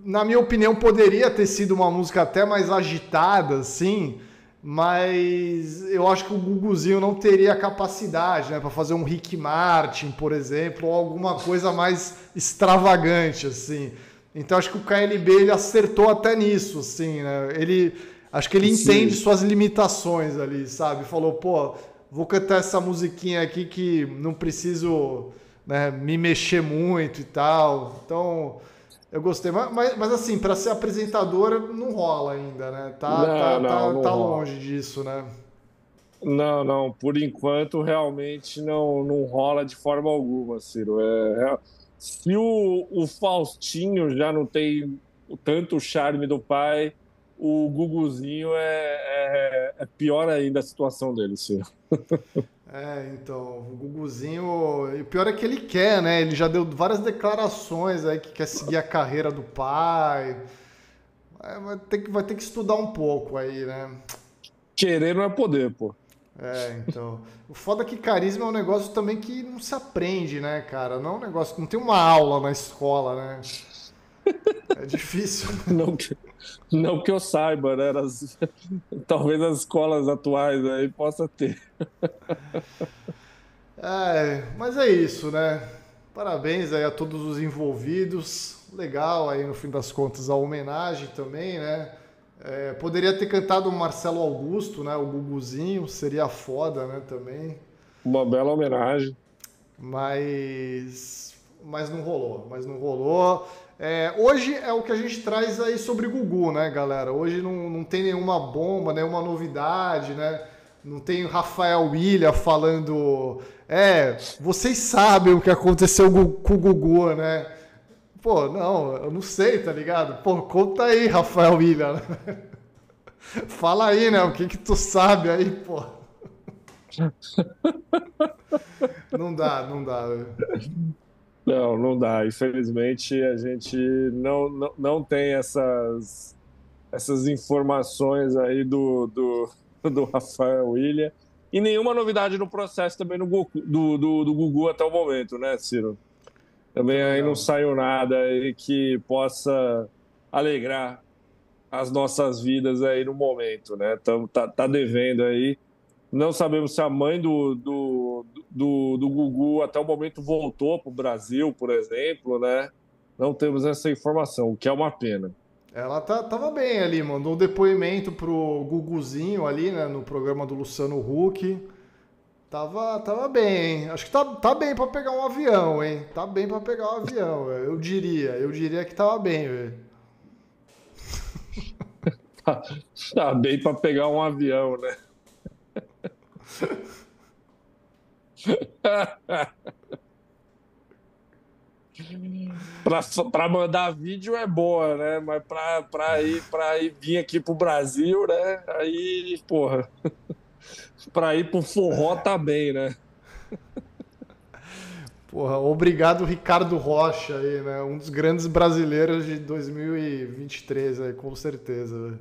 na minha opinião, poderia ter sido uma música até mais agitada, assim, mas eu acho que o Guguzinho não teria capacidade, né, para fazer um Rick Martin, por exemplo, ou alguma coisa mais extravagante, assim. Então acho que o KLB ele acertou até nisso, assim, né? Ele acho que ele Sim. entende suas limitações ali, sabe? Falou, pô, vou cantar essa musiquinha aqui que não preciso né, me mexer muito e tal. Então, eu gostei, mas, mas, assim, para ser apresentadora não rola ainda, né? Tá, não, tá, não, tá, não tá longe disso, né? Não, não, por enquanto realmente não, não rola de forma alguma, Ciro. É, é, se o, o Faustinho já não tem tanto charme do pai, o Guguzinho é, é, é pior ainda a situação dele, Ciro. É, então, o Guguzinho. E o pior é que ele quer, né? Ele já deu várias declarações aí que quer seguir a carreira do pai. Vai ter que, vai ter que estudar um pouco aí, né? Querer não é poder, pô. É, então. O foda é que carisma é um negócio também que não se aprende, né, cara? Não é um negócio. Não tem uma aula na escola, né? É difícil. Não que, não que eu saiba, né? Talvez as escolas atuais aí possa ter. É, mas é isso, né? Parabéns aí a todos os envolvidos. Legal aí, no fim das contas, a homenagem também, né? É, poderia ter cantado o Marcelo Augusto, né? O Guguzinho, seria foda, né? Também. Uma bela homenagem. Mas, mas não rolou, mas não rolou. É, hoje é o que a gente traz aí sobre Gugu, né, galera? Hoje não, não tem nenhuma bomba, nenhuma novidade, né? Não tem Rafael William falando. É, vocês sabem o que aconteceu com o Gugu, né? Pô, não, eu não sei, tá ligado? Pô, conta aí, Rafael William. Fala aí, né? O que que tu sabe aí, pô? não dá, não dá. Não, não dá. Infelizmente, a gente não, não, não tem essas, essas informações aí do, do, do Rafael William. E nenhuma novidade no processo também no Goku, do, do, do Gugu até o momento, né, Ciro? Também aí não saiu nada aí que possa alegrar as nossas vidas aí no momento, né? Tamo, tá, tá devendo aí. Não sabemos se a mãe do, do, do, do Gugu até o momento voltou para o Brasil, por exemplo, né? Não temos essa informação, o que é uma pena. Ela tá, tava bem ali, mandou um depoimento pro Guguzinho ali, né, no programa do Luciano Huck. Tava, tava bem, hein? Acho que tá, tá bem para pegar um avião, hein? Tá bem para pegar um avião, eu diria. Eu diria que tava bem, velho. tá, tá bem para pegar um avião, né? para mandar vídeo é boa, né? Mas para ir, pra ir vir aqui pro Brasil, né? Aí, porra. para ir pro forró tá bem, né? Porra, obrigado Ricardo Rocha aí, né? Um dos grandes brasileiros de 2023 aí, com certeza.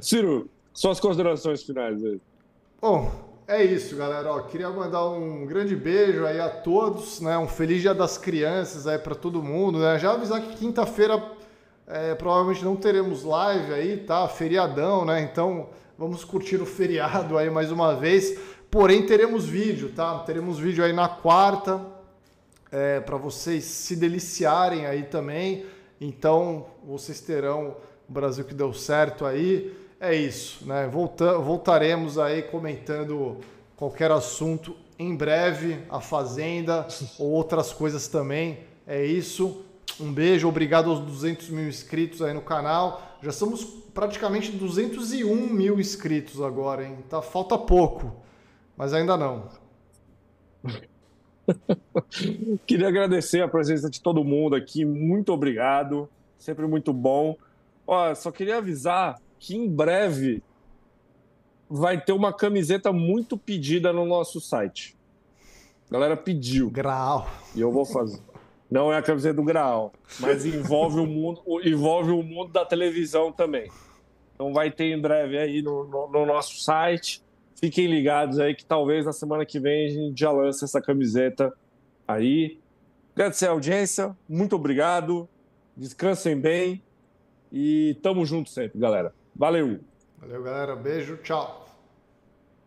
Ciro, suas considerações finais aí. Bom, é isso, galera. Ó, queria mandar um grande beijo aí a todos, né? Um feliz Dia das Crianças aí para todo mundo, né? Já avisar que quinta-feira é, provavelmente não teremos live aí, tá? Feriadão, né? Então vamos curtir o feriado aí mais uma vez. Porém, teremos vídeo, tá? Teremos vídeo aí na quarta é, para vocês se deliciarem aí também. Então, vocês terão o Brasil que deu certo aí. É isso, né? Volta, voltaremos aí comentando qualquer assunto em breve, a Fazenda ou outras coisas também. É isso. Um beijo, obrigado aos 200 mil inscritos aí no canal. Já somos praticamente 201 mil inscritos agora, hein? Tá, falta pouco, mas ainda não. Queria agradecer a presença de todo mundo aqui. Muito obrigado. Sempre muito bom. Ó, só queria avisar que em breve vai ter uma camiseta muito pedida no nosso site. A galera pediu. Grau. E eu vou fazer. Não é a camiseta do Graal, mas envolve o mundo, envolve o mundo da televisão também. Então vai ter em breve aí no, no, no nosso site. Fiquem ligados aí que talvez na semana que vem a gente já lance essa camiseta aí. Agradecer a audiência, muito obrigado. Descansem bem e tamo junto sempre, galera. Valeu. Valeu, galera. Beijo, tchau.